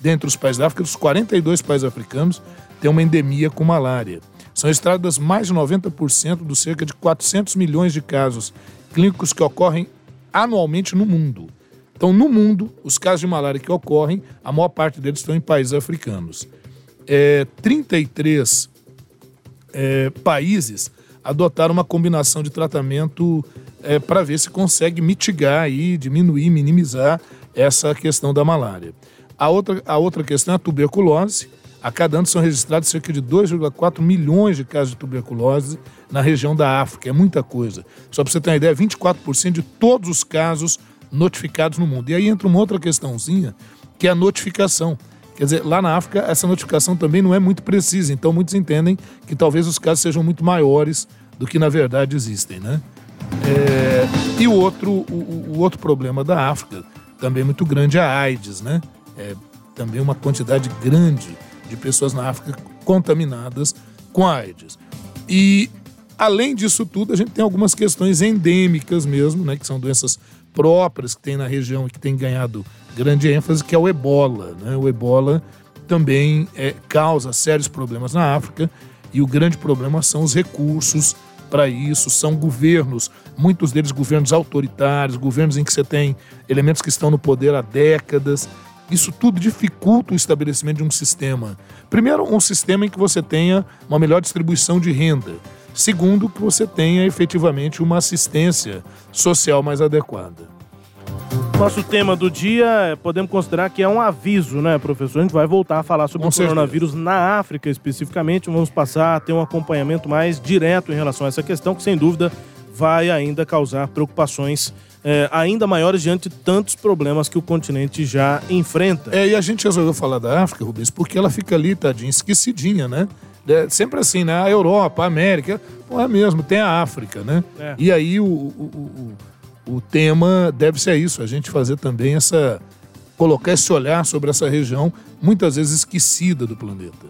dentre os países da África, dos 42 países africanos, tem uma endemia com malária. São registradas mais de 90% dos cerca de 400 milhões de casos clínicos que ocorrem anualmente no mundo. Então, no mundo, os casos de malária que ocorrem, a maior parte deles estão em países africanos. É, 33 é, países adotaram uma combinação de tratamento é, para ver se consegue mitigar e diminuir, minimizar essa questão da malária. A outra, a outra questão é a tuberculose, a cada ano são registrados cerca de 2,4 milhões de casos de tuberculose na região da África. É muita coisa. Só para você ter uma ideia, 24% de todos os casos notificados no mundo. E aí entra uma outra questãozinha, que é a notificação. Quer dizer, lá na África, essa notificação também não é muito precisa. Então, muitos entendem que talvez os casos sejam muito maiores do que na verdade existem, né? É... E o outro, o, o, outro problema da África, também muito grande, é a AIDS, né? É também uma quantidade grande de pessoas na África contaminadas com AIDS. E, além disso tudo, a gente tem algumas questões endêmicas mesmo, né, que são doenças próprias que tem na região e que tem ganhado grande ênfase, que é o ebola. Né? O ebola também é, causa sérios problemas na África e o grande problema são os recursos para isso, são governos muitos deles governos autoritários, governos em que você tem elementos que estão no poder há décadas. Isso tudo dificulta o estabelecimento de um sistema. Primeiro, um sistema em que você tenha uma melhor distribuição de renda. Segundo, que você tenha efetivamente uma assistência social mais adequada. Nosso tema do dia, podemos considerar que é um aviso, né, professor? A gente vai voltar a falar sobre Com o coronavírus na África especificamente. Vamos passar a ter um acompanhamento mais direto em relação a essa questão, que sem dúvida vai ainda causar preocupações eh, ainda maiores diante de tantos problemas que o continente já enfrenta. É, e a gente resolveu falar da África, Rubens, porque ela fica ali, tadinha, esquecidinha, né? É, sempre assim, né? A Europa, a América, pô, é mesmo, tem a África, né? É. E aí o, o, o, o tema deve ser isso, a gente fazer também essa. colocar esse olhar sobre essa região, muitas vezes esquecida do planeta.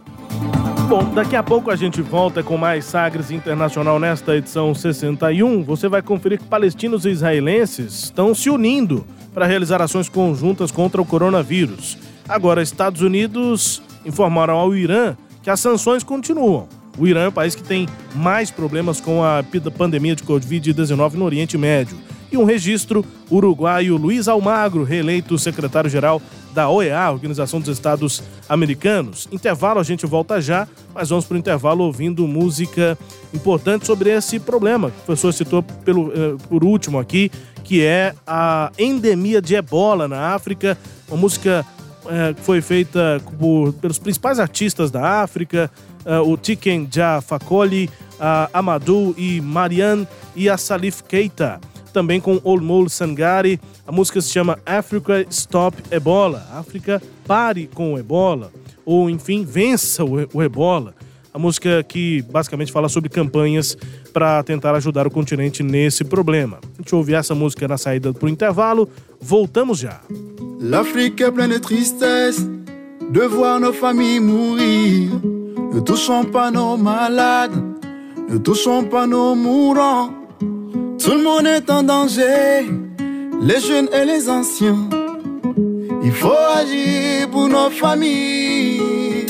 Bom, daqui a pouco a gente volta com mais Sagres Internacional nesta edição 61. Você vai conferir que palestinos e israelenses estão se unindo para realizar ações conjuntas contra o coronavírus. Agora, Estados Unidos informaram ao Irã que as sanções continuam. O Irã é o país que tem mais problemas com a pandemia de Covid-19 no Oriente Médio. E um registro, uruguaio Luiz Almagro, reeleito secretário-geral da OEA, Organização dos Estados Americanos. Intervalo, a gente volta já, mas vamos para o intervalo ouvindo música importante sobre esse problema que o professor citou pelo, eh, por último aqui, que é a endemia de ebola na África. Uma música que foi feita por- pelos principais artistas da África, eh, o Tiken Jah a Amadou e Marianne e a Salif Keita. Também com Olmol Sangari. A música se chama Africa Stop Ebola. África pare com o ebola. Ou, enfim, vença o, ebola. A música que basicamente fala sobre campanhas para tentar ajudar o continente nesse problema. A gente ouve essa música na saída para o intervalo. Voltamos já. L'Afrique est pleine de tristesse de voir nos familles mourir. Ne touchons pas nos malades, ne touchons pas nos mourants. Tout le monde est en danger, les jeunes et les anciens. Il faut agir pour nos familles.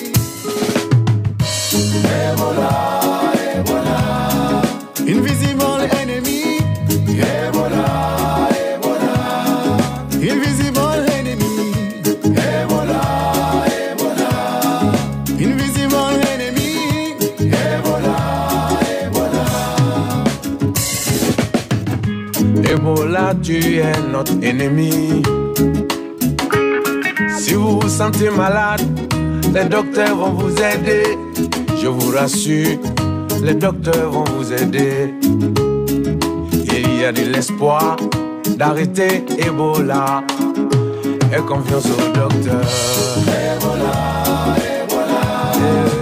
Ebola, Ebola, Ebola. Tu es notre ennemi. Si vous vous sentez malade, les docteurs vont vous aider. Je vous rassure, les docteurs vont vous aider. Il y a de l'espoir d'arrêter Ebola. Et confiance au docteur. Ebola, Ebola.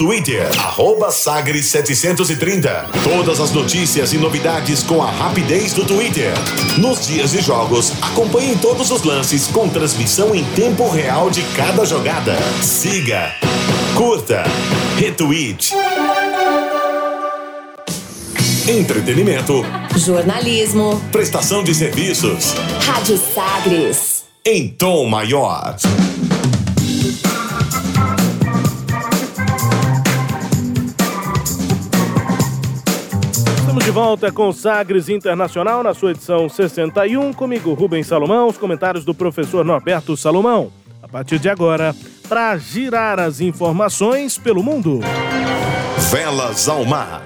Twitter, arroba Sagres730. Todas as notícias e novidades com a rapidez do Twitter. Nos dias de jogos, acompanhe todos os lances com transmissão em tempo real de cada jogada. Siga, curta, retweet. Entretenimento, Jornalismo. prestação de serviços Rádio Sagres. em tom maior. De volta com Sagres Internacional na sua edição 61. Comigo, Rubens Salomão, os comentários do professor Norberto Salomão. A partir de agora, para girar as informações pelo mundo. Velas ao mar.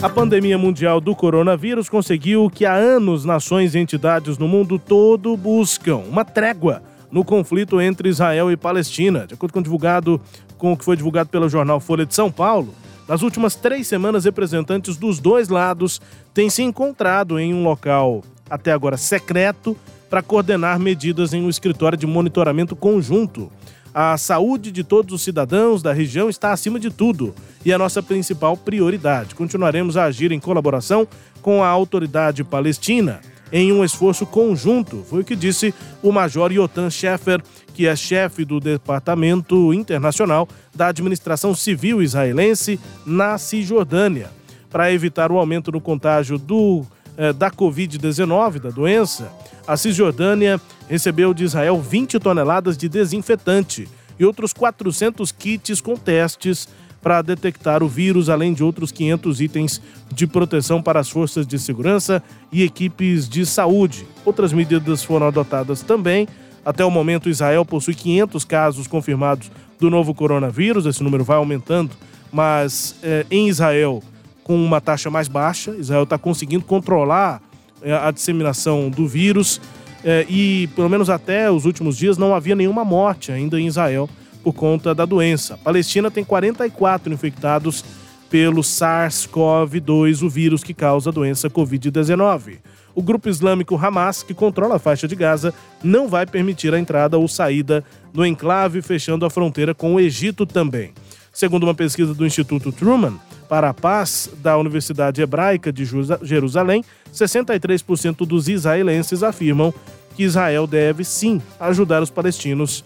A pandemia mundial do coronavírus conseguiu o que há anos nações e entidades no mundo todo buscam: uma trégua no conflito entre Israel e Palestina. De acordo com, divulgado, com o que foi divulgado pelo jornal Folha de São Paulo, Nas últimas três semanas, representantes dos dois lados têm se encontrado em um local, até agora secreto, para coordenar medidas em um escritório de monitoramento conjunto. A saúde de todos os cidadãos da região está acima de tudo e é nossa principal prioridade. Continuaremos a agir em colaboração com a autoridade palestina em um esforço conjunto, foi o que disse o Major Yotan Sheffer, que é chefe do Departamento Internacional da Administração Civil Israelense na Cisjordânia. Para evitar o aumento no contágio do, eh, da Covid-19, da doença, a Cisjordânia recebeu de Israel 20 toneladas de desinfetante e outros 400 kits com testes para detectar o vírus, além de outros 500 itens de proteção para as forças de segurança e equipes de saúde. Outras medidas foram adotadas também. Até o momento, Israel possui 500 casos confirmados do novo coronavírus. Esse número vai aumentando, mas é, em Israel, com uma taxa mais baixa, Israel está conseguindo controlar é, a disseminação do vírus. É, e, pelo menos até os últimos dias, não havia nenhuma morte ainda em Israel por conta da doença. A Palestina tem 44 infectados pelo SARS-CoV-2, o vírus que causa a doença Covid-19. O grupo islâmico Hamas, que controla a faixa de Gaza, não vai permitir a entrada ou saída do enclave, fechando a fronteira com o Egito também. Segundo uma pesquisa do Instituto Truman para a Paz da Universidade Hebraica de Jerusalém, 63% dos israelenses afirmam que Israel deve sim ajudar os palestinos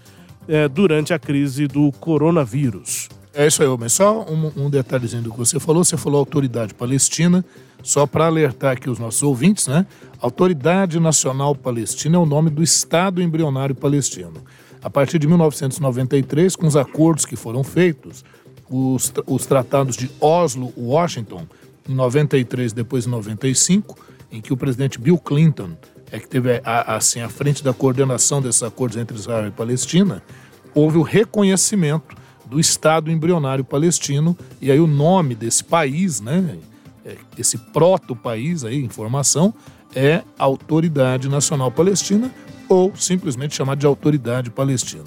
é, durante a crise do coronavírus. É isso aí, mas só um, um, detalhezinho do que você falou. Você falou autoridade palestina, só para alertar aqui os nossos ouvintes, né? Autoridade Nacional Palestina é o nome do Estado embrionário palestino. A partir de 1993, com os acordos que foram feitos, os, os tratados de Oslo, Washington, em 93, depois em 95, em que o presidente Bill Clinton é que teve a, assim à frente da coordenação desses acordos entre Israel e Palestina, houve o reconhecimento do Estado embrionário palestino e aí o nome desse país, né, é, esse proto-país aí, informação, é Autoridade Nacional Palestina ou simplesmente chamado de Autoridade Palestina.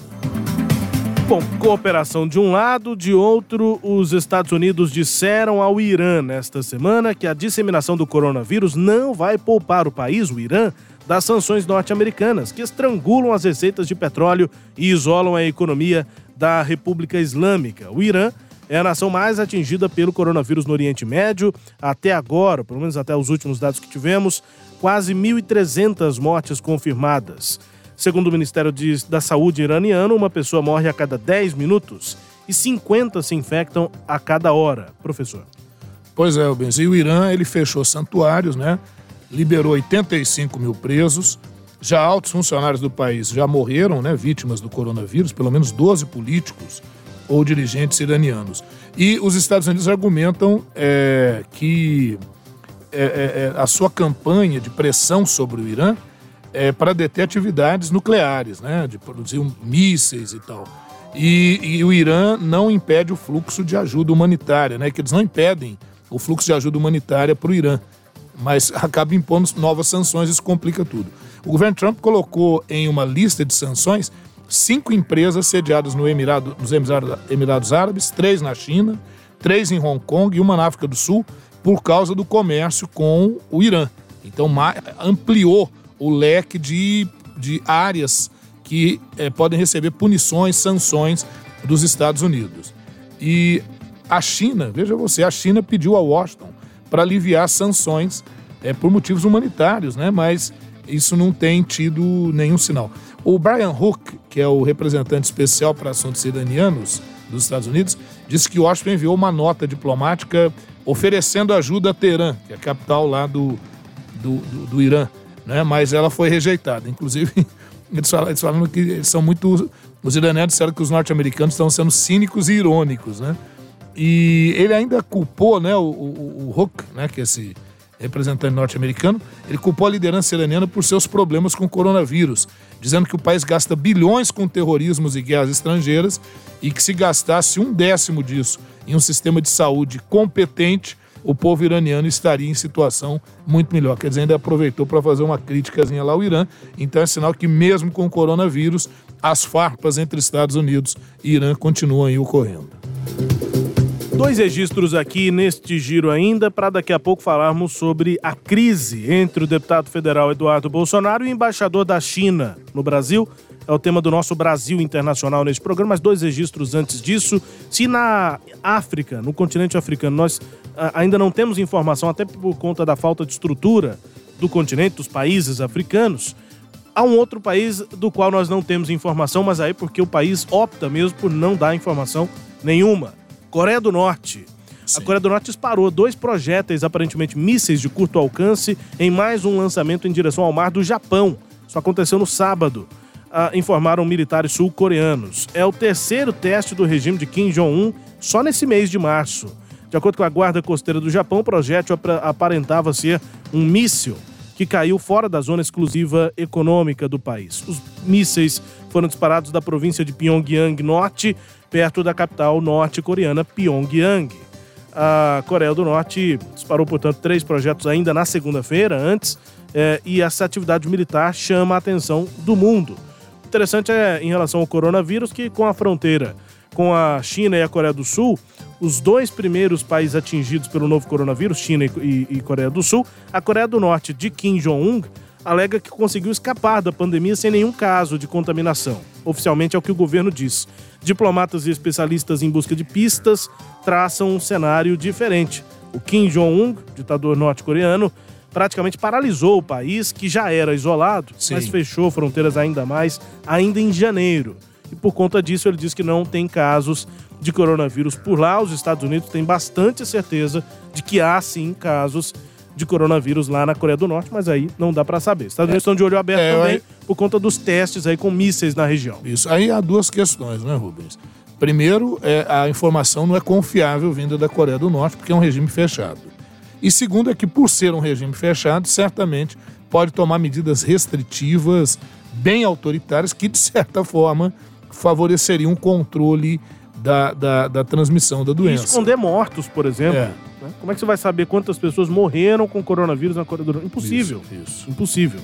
Bom, cooperação de um lado, de outro, os Estados Unidos disseram ao Irã nesta semana que a disseminação do coronavírus não vai poupar o país, o Irã, das sanções norte-americanas, que estrangulam as receitas de petróleo e isolam a economia da República Islâmica. O Irã é a nação mais atingida pelo coronavírus no Oriente Médio. Até agora, pelo menos até os últimos dados que tivemos, quase 1.300 mortes confirmadas. Segundo o Ministério de, da Saúde iraniano, uma pessoa morre a cada 10 minutos e 50 se infectam a cada hora. Professor. Pois é, e o Irã ele fechou santuários, né? liberou 85 mil presos. Já altos funcionários do país já morreram, né, vítimas do coronavírus, pelo menos 12 políticos ou dirigentes iranianos. E os Estados Unidos argumentam é, que é, é, é a sua campanha de pressão sobre o Irã é para deter atividades nucleares, né, de produzir mísseis e tal. E, e, o Irã não impede o fluxo de ajuda humanitária, né, que eles não impedem o fluxo de ajuda humanitária para o Irã mas acaba impondo novas sanções, isso complica tudo. O governo Trump colocou em uma lista de sanções cinco empresas sediadas no Emirado, nos Emirados Árabes, três na China, três em Hong Kong e uma na África do Sul, por causa do comércio com o Irã. Então ampliou o leque de, de áreas que é, podem receber punições, sanções dos Estados Unidos. E a China, veja você, a China pediu a Washington para aliviar sanções é, por motivos humanitários, né? Mas isso não tem tido nenhum sinal. O Brian Hook, que é o representante especial para assuntos iranianos dos Estados Unidos, disse que Washington enviou uma nota diplomática oferecendo ajuda a Teherã, que é a capital lá do, do, do, do Irã, né? Mas ela foi rejeitada. Inclusive, eles falam, eles que eles são muito. Os iranianos disseram que os norte-americanos estão sendo cínicos e irônicos, né? E ele ainda culpou, né, o, o, o Huck, né, que é esse representante norte-americano, ele culpou a liderança iraniana por seus problemas com o coronavírus, dizendo que o país gasta bilhões com terrorismos e guerras estrangeiras e que se gastasse um décimo disso em um sistema de saúde competente, o povo iraniano estaria em situação muito melhor. Quer dizer, ainda aproveitou para fazer uma críticazinha lá ao Irã. Então é sinal que mesmo com o coronavírus, as farpas entre Estados Unidos e Irã continuam aí ocorrendo. Dois registros aqui neste giro ainda, para daqui a pouco falarmos sobre a crise entre o deputado federal Eduardo Bolsonaro e o embaixador da China no Brasil. É o tema do nosso Brasil Internacional neste programa, mas dois registros antes disso. Se na África, no continente africano, nós ah, ainda não temos informação, até por conta da falta de estrutura do continente, dos países africanos, há um outro país do qual nós não temos informação, mas aí porque o país opta mesmo por não dar informação nenhuma. Coreia do Norte. Sim. A Coreia do Norte disparou dois projéteis, aparentemente mísseis de curto alcance, em mais um lançamento em direção ao mar do Japão. Isso aconteceu no sábado, ah, informaram militares sul-coreanos. É o terceiro teste do regime de Kim Jong-un só nesse mês de março. De acordo com a Guarda Costeira do Japão, o projétil aparentava ser um míssil que caiu fora da zona exclusiva econômica do país. Os mísseis foram disparados da província de Pyongyang Norte, perto da capital norte-coreana Pyongyang. A Coreia do Norte disparou, portanto, três projetos ainda na segunda-feira, antes, eh, e essa atividade militar chama a atenção do mundo. Interessante é, em relação ao coronavírus, que com a fronteira com a China e a Coreia do Sul, os dois primeiros países atingidos pelo novo coronavírus, China e, e Coreia do Sul, a Coreia do Norte de Kim Jong-un alega que conseguiu escapar da pandemia sem nenhum caso de contaminação. Oficialmente é o que o governo diz. Diplomatas e especialistas em busca de pistas traçam um cenário diferente. O Kim Jong-un, ditador norte-coreano, praticamente paralisou o país, que já era isolado, Sim. mas fechou fronteiras ainda mais, ainda em janeiro. E por conta disso, ele diz que não tem casos de coronavírus por lá. Os Estados Unidos têm bastante certeza de que há sim casos de coronavírus lá na Coreia do Norte, mas aí não dá para saber. Os Estados Unidos é, estão de olho aberto é, também aí... por conta dos testes aí com mísseis na região. Isso. Aí há duas questões, né, Rubens? Primeiro, é, a informação não é confiável vinda da Coreia do Norte, porque é um regime fechado. E segundo é que, por ser um regime fechado, certamente pode tomar medidas restritivas, bem autoritárias, que, de certa forma, favoreceriam um controle da, da, da transmissão da doença. E esconder mortos, por exemplo. É. Né? Como é que você vai saber quantas pessoas morreram com coronavírus na Coreia do Norte? Impossível. Isso, isso. Impossível.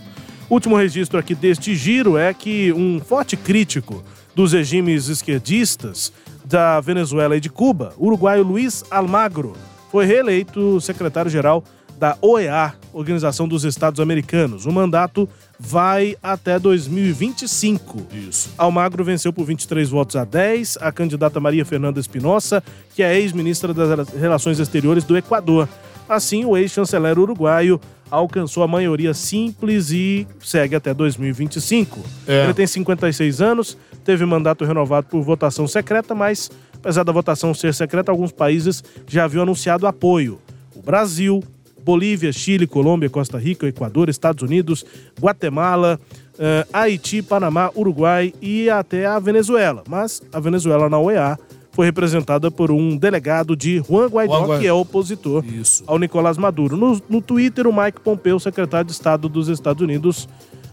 Último registro aqui deste giro é que um forte crítico dos regimes esquerdistas da Venezuela e de Cuba, o uruguaio Luiz Almagro, foi reeleito secretário-geral da OEA, Organização dos Estados Americanos. O mandato vai até 2025. Isso. Almagro venceu por 23 votos a 10 a candidata Maria Fernanda Espinosa, que é ex-ministra das Relações Exteriores do Equador. Assim, o ex-chanceler uruguaio alcançou a maioria simples e segue até 2025. É. Ele tem 56 anos, teve mandato renovado por votação secreta, mas apesar da votação ser secreta, alguns países já haviam anunciado apoio. O Brasil, Bolívia, Chile, Colômbia, Costa Rica, Equador, Estados Unidos, Guatemala, uh, Haiti, Panamá, Uruguai e até a Venezuela. Mas a Venezuela na OEA foi representada por um delegado de Juan Guaidó, Juan que é opositor Isso. ao Nicolás Maduro. No, no Twitter, o Mike Pompeo, secretário de Estado dos Estados Unidos,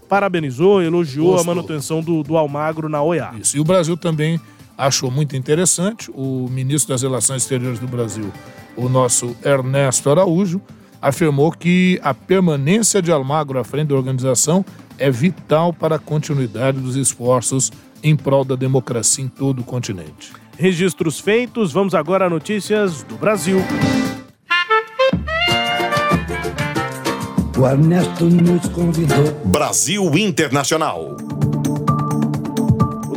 parabenizou, elogiou Gostou. a manutenção do, do Almagro na OEA. Isso. E o Brasil também achou muito interessante. O ministro das Relações Exteriores do Brasil, o nosso Ernesto Araújo, afirmou que a permanência de Almagro à frente da organização é vital para a continuidade dos esforços em prol da democracia em todo o continente. Registros feitos, vamos agora a notícias do Brasil. O Ernesto nos convidou. Brasil Internacional.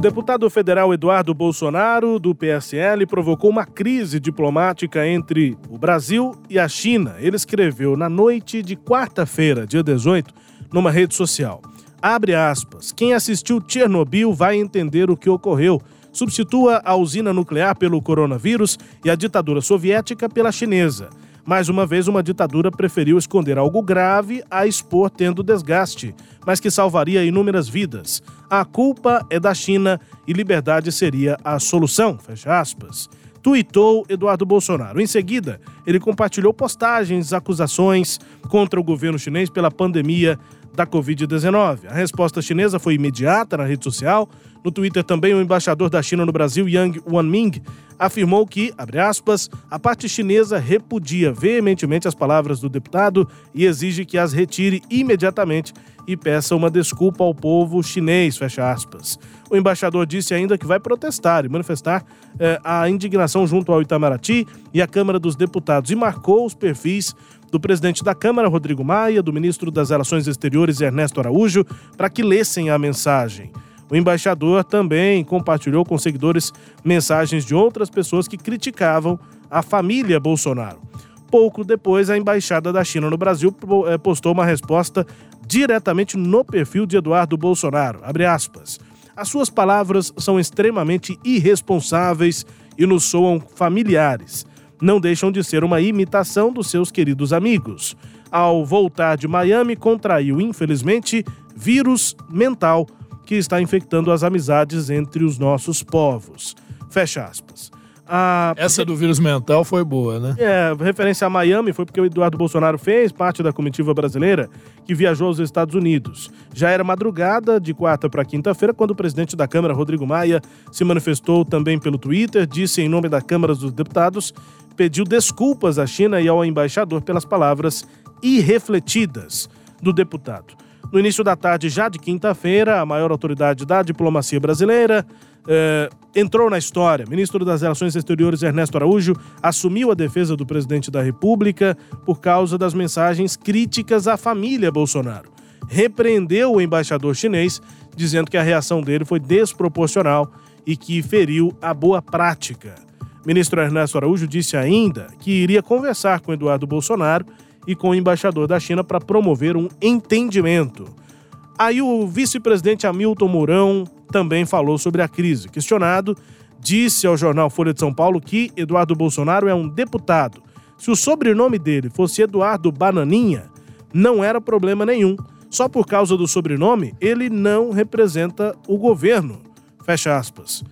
O deputado federal Eduardo Bolsonaro, do PSL, provocou uma crise diplomática entre o Brasil e a China. Ele escreveu na noite de quarta-feira, dia 18, numa rede social. Abre aspas. Quem assistiu Chernobyl vai entender o que ocorreu. Substitua a usina nuclear pelo coronavírus e a ditadura soviética pela chinesa. Mais uma vez, uma ditadura preferiu esconder algo grave a expor tendo desgaste, mas que salvaria inúmeras vidas. A culpa é da China e liberdade seria a solução. Fecha aspas. Tuitou Eduardo Bolsonaro. Em seguida, ele compartilhou postagens, acusações contra o governo chinês pela pandemia da Covid-19. A resposta chinesa foi imediata na rede social. No Twitter também o embaixador da China no Brasil, Yang Wanming, afirmou que, abre aspas, a parte chinesa repudia veementemente as palavras do deputado e exige que as retire imediatamente e peça uma desculpa ao povo chinês, fecha aspas. O embaixador disse ainda que vai protestar e manifestar eh, a indignação junto ao Itamaraty e à Câmara dos Deputados e marcou os perfis do presidente da Câmara, Rodrigo Maia, do ministro das Relações Exteriores, Ernesto Araújo, para que lessem a mensagem. O embaixador também compartilhou com seguidores mensagens de outras pessoas que criticavam a família Bolsonaro. Pouco depois, a embaixada da China no Brasil eh, postou uma resposta diretamente no perfil de Eduardo Bolsonaro. As suas palavras são extremamente irresponsáveis e nos soam familiares. Não deixam de ser uma imitação dos seus queridos amigos. Ao voltar de Miami, contraiu, infelizmente, vírus mental que está infectando as amizades entre os nossos povos. Fecha aspas. A... Essa do vírus mental foi boa, né? É, referência a Miami foi porque o Eduardo Bolsonaro fez parte da comitiva brasileira que viajou aos Estados Unidos. Já era madrugada de quarta para quinta-feira quando o presidente da Câmara, Rodrigo Maia, se manifestou também pelo Twitter, disse em nome da Câmara dos Deputados, pediu desculpas à China e ao embaixador pelas palavras irrefletidas do deputado. No início da tarde, já de quinta-feira, a maior autoridade da diplomacia brasileira eh, entrou na história. Ministro das Relações Exteriores Ernesto Araújo assumiu a defesa do presidente da República por causa das mensagens críticas à família Bolsonaro. Repreendeu o embaixador chinês, dizendo que a reação dele foi desproporcional e que feriu a boa prática. Ministro Ernesto Araújo disse ainda que iria conversar com Eduardo Bolsonaro e com o embaixador da China para promover um entendimento. Aí o vice-presidente Hamilton Mourão também falou sobre a crise. Questionado, disse ao jornal Folha de São Paulo que Eduardo Bolsonaro é um deputado. Se o sobrenome dele fosse Eduardo Bananinha, não era problema nenhum. Só por causa do sobrenome, ele não representa o governo. Fecha aspas.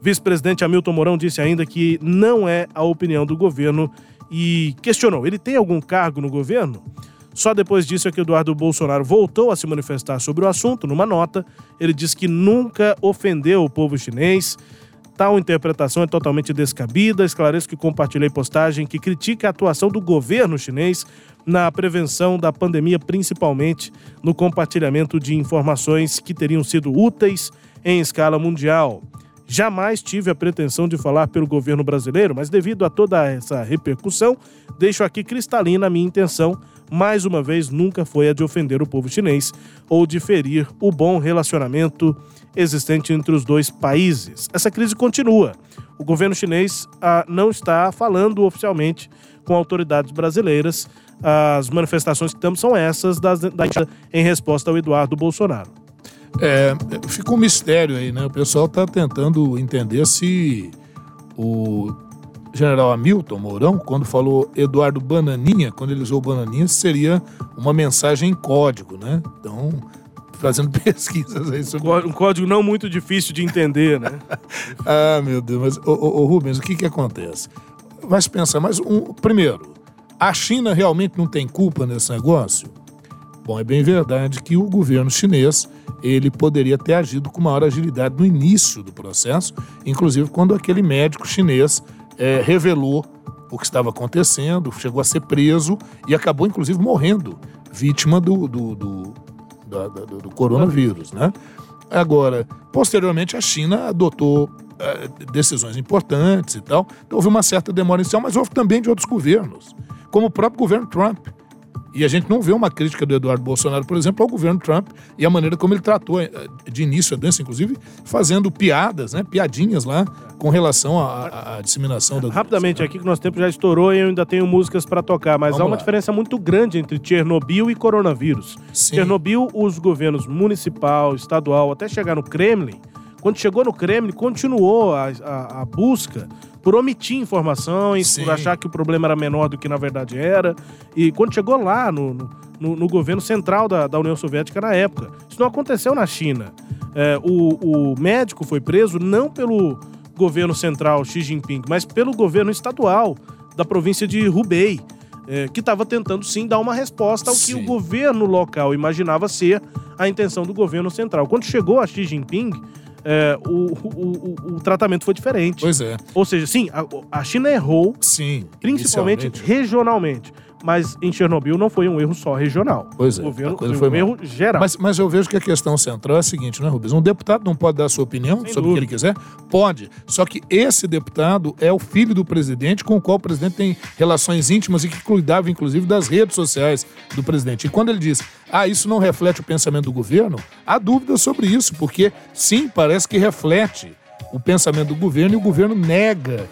Vice-presidente Hamilton Mourão disse ainda que não é a opinião do governo e questionou: ele tem algum cargo no governo? Só depois disso é que Eduardo Bolsonaro voltou a se manifestar sobre o assunto. Numa nota, ele diz que nunca ofendeu o povo chinês. Tal interpretação é totalmente descabida. Esclareço que compartilhei postagem que critica a atuação do governo chinês na prevenção da pandemia, principalmente no compartilhamento de informações que teriam sido úteis em escala mundial. Jamais tive a pretensão de falar pelo governo brasileiro, mas devido a toda essa repercussão, deixo aqui cristalina a minha intenção. Mais uma vez, nunca foi a de ofender o povo chinês ou de ferir o bom relacionamento existente entre os dois países. Essa crise continua. O governo chinês ah, não está falando oficialmente com autoridades brasileiras. As manifestações que temos são essas das, da, em resposta ao Eduardo Bolsonaro. É, fica um mistério aí, né? O pessoal está tentando entender se o general Hamilton Mourão, quando falou Eduardo Bananinha, quando ele usou Bananinha, seria uma mensagem em código, né? Então, fazendo pesquisas aí sobre. Um código não muito difícil de entender, né? ah, meu Deus, mas, ô, ô, ô, Rubens, o que que acontece? Vai se pensar, mas um, primeiro, a China realmente não tem culpa nesse negócio? Bom, é bem verdade que o governo chinês ele poderia ter agido com maior agilidade no início do processo, inclusive quando aquele médico chinês é, revelou o que estava acontecendo, chegou a ser preso e acabou, inclusive, morrendo, vítima do, do, do, do, coronavírus. Né? Agora, posteriormente, a China adotou é, decisões importantes e tal, então houve uma certa demora inicial, mas houve também de outros governos, como o próprio governo Trump e a gente não vê uma crítica do Eduardo Bolsonaro, por exemplo, ao governo Trump e a maneira como ele tratou eh, de início a doença, inclusive fazendo piadas, né, piadinhas lá com relação à, à disseminação da Rapidamente, aqui que nosso tempo já estourou e eu ainda tenho músicas para tocar, mas Vamos há uma lá. diferença muito grande entre Chernobyl e coronavírus. Sim. Chernobyl, os governos municipal, estadual, até chegar no Kremlin, quando chegou no Kremlin, continuou a, a, a busca por omitir informações, Sim. por achar que o problema era menor do que na verdade era. E quando chegou lá no, no, no governo central da, da, União Soviética na época, isso não aconteceu na China. É, o, o médico foi preso não pelo governo central Xi Jinping, mas pelo governo estadual da província de Hubei. É, que estava tentando sim dar uma resposta ao sim. que o governo local imaginava ser a intenção do governo central. Quando chegou a Xi Jinping, é, o, o, o, tratamento foi diferente. Pois é. Ou seja, sim, a, a China errou, sim, principalmente regionalmente. Mas em Chernobyl não foi um erro só regional. Pois é, O governo foi foi um mal. erro geral. Mas, mas eu vejo que a questão central é a seguinte, né, Rubens? Um deputado não pode dar sua opinião Sem sobre o que ele quiser? Pode. Só que esse deputado é o filho do presidente, com o qual o presidente tem relações íntimas e que cuidava, inclusive, das redes sociais do presidente. E quando ele diz, ah, isso não reflete o pensamento do governo, há dúvidas sobre isso, porque sim, parece que reflete o pensamento do governo e o governo nega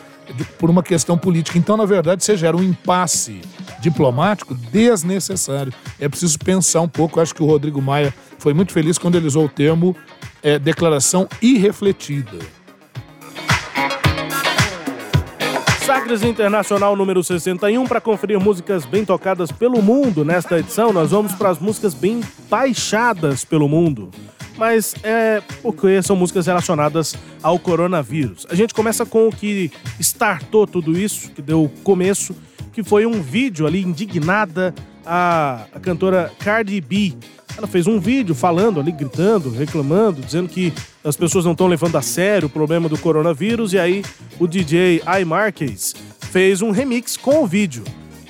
por uma questão política. Então, na verdade, você gera um impasse diplomático desnecessário. É preciso pensar um pouco. Eu acho que o Rodrigo Maia foi muito feliz quando ele usou o termo é, declaração irrefletida. Sagres Internacional número 61 para conferir músicas bem tocadas pelo mundo. Nesta edição, nós vamos para as músicas bem baixadas pelo mundo. Mas é porque são músicas relacionadas ao coronavírus. A gente começa com o que startou tudo isso, que deu começo, que foi um vídeo ali indignada a, a cantora Cardi B. Ela fez um vídeo falando ali, gritando, reclamando, dizendo que as pessoas não estão levando a sério o problema do coronavírus. E aí o DJ I Marques fez um remix com o vídeo.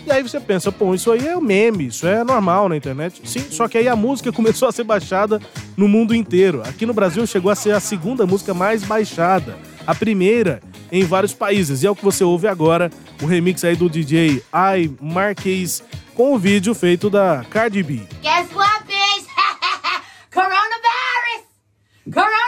E aí você pensa, pô, isso aí é um meme, isso é normal na internet. Sim, só que aí a música começou a ser baixada no mundo inteiro. Aqui no Brasil chegou a ser a segunda música mais baixada. A primeira em vários países. E é o que você ouve agora, o remix aí do DJ I Marques com o vídeo feito da Cardi B. Guess what, bitch? Coronavirus! Coronavirus!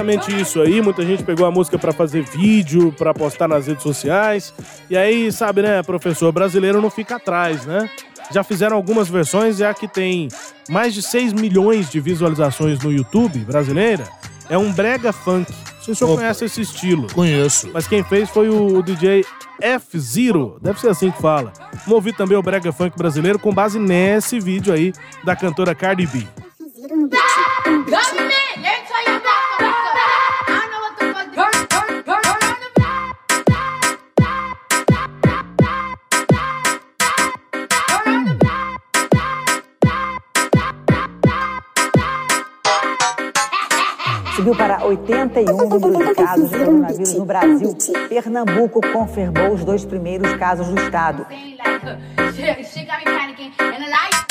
Basicamente isso aí. Muita gente pegou a música pra fazer vídeo, pra postar nas redes sociais. E aí, sabe, né, professor brasileiro não fica atrás, né? Já fizeram algumas versões e a que tem mais de 6 milhões de visualizações no YouTube brasileira é um brega funk. Não sei se o senhor conhece esse estilo. Conheço. Mas quem fez foi o DJ F-Zero, deve ser assim que fala. Vamos ouvir também o brega funk brasileiro com base nesse vídeo aí da cantora Cardi B. Let Subiu para 81 o número de casos de coronavírus no Brasil. Pernambuco confirmou os dois primeiros casos do estado.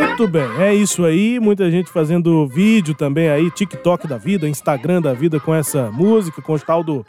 Muito bem, é isso aí. Muita gente fazendo vídeo também aí, TikTok da vida, Instagram da vida com essa música, com o tal do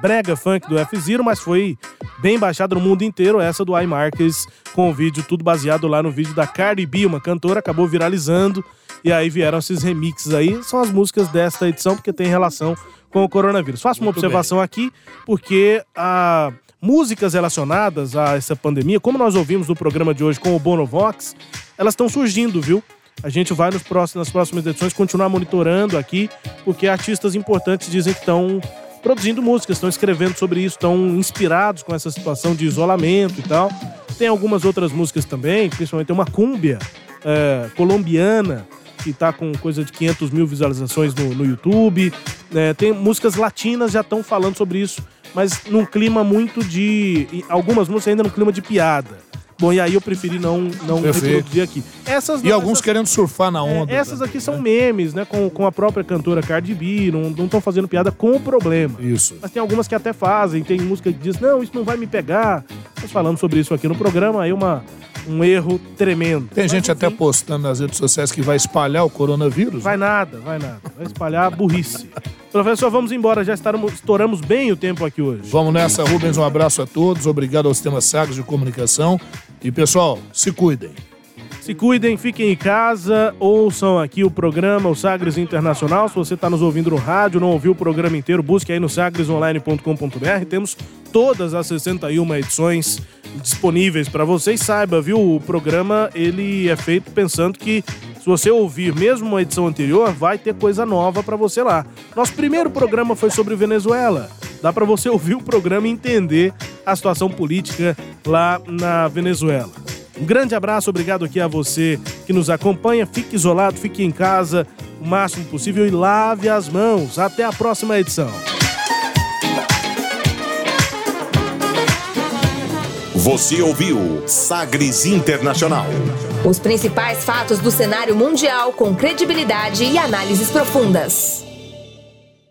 brega funk do F-Zero, mas foi bem baixado no mundo inteiro essa do iMarques com o vídeo tudo baseado lá no vídeo da Cardi B, uma cantora, acabou viralizando e aí vieram esses remixes aí. São as músicas desta edição porque tem relação com o coronavírus. Faço uma Muito observação aqui porque a músicas relacionadas a essa pandemia, como nós ouvimos no programa de hoje com o Bono Vox, elas estão surgindo, viu? A gente vai nos próximos, nas próximas edições continuar monitorando aqui, porque artistas importantes dizem que estão produzindo músicas, estão escrevendo sobre isso, estão inspirados com essa situação de isolamento e tal. Tem algumas outras músicas também, principalmente uma cúmbia é, colombiana que tá com coisa de 500 mil visualizações no, no YouTube. É, tem músicas latinas já estão falando sobre isso, mas num clima muito de. Algumas músicas ainda num clima de piada. Bom, e aí eu preferi não, não Perfeito. reproduzir aqui. Essas E não, alguns essas- querendo surfar na onda. é, essas aqui são memes, né? Com, com a própria cantora Cardi B, não estão fazendo piada com o problema. Isso. Mas tem algumas que até fazem, tem música que diz, não, isso não vai me pegar. Nós falamos sobre isso aqui no programa, aí uma, um erro tremendo. Tem gente até postando nas redes sociais que vai espalhar o coronavírus. Vai nada, vai nada. Vai espalhar a burrice. Professor, vamos embora, já estarmos- estouramos bem o tempo aqui hoje. Vamos nessa, Rubens. Um abraço a todos. Obrigado ao Sistema Sagres de Comunicação. E, pessoal, se cuidem. Se cuidem, fiquem em casa, ouçam aqui o programa, o Sagres Internacional. Se você está nos ouvindo no rádio, não ouviu o programa inteiro, busque aí no sagresonline.com.br. Temos todas as 61 edições disponíveis para vocês. Saiba, viu? O programa ele é feito pensando que se você ouvir mesmo uma edição anterior, vai ter coisa nova para você lá. Nosso primeiro programa foi sobre Venezuela. Dá para você ouvir o programa e entender a situação política lá na Venezuela. Um grande abraço, obrigado aqui a você que nos acompanha. Fique isolado, fique em casa o máximo possível e lave as mãos. Até a próxima edição. Você ouviu Sagres Internacional. Os principais fatos do cenário mundial com credibilidade e análises profundas.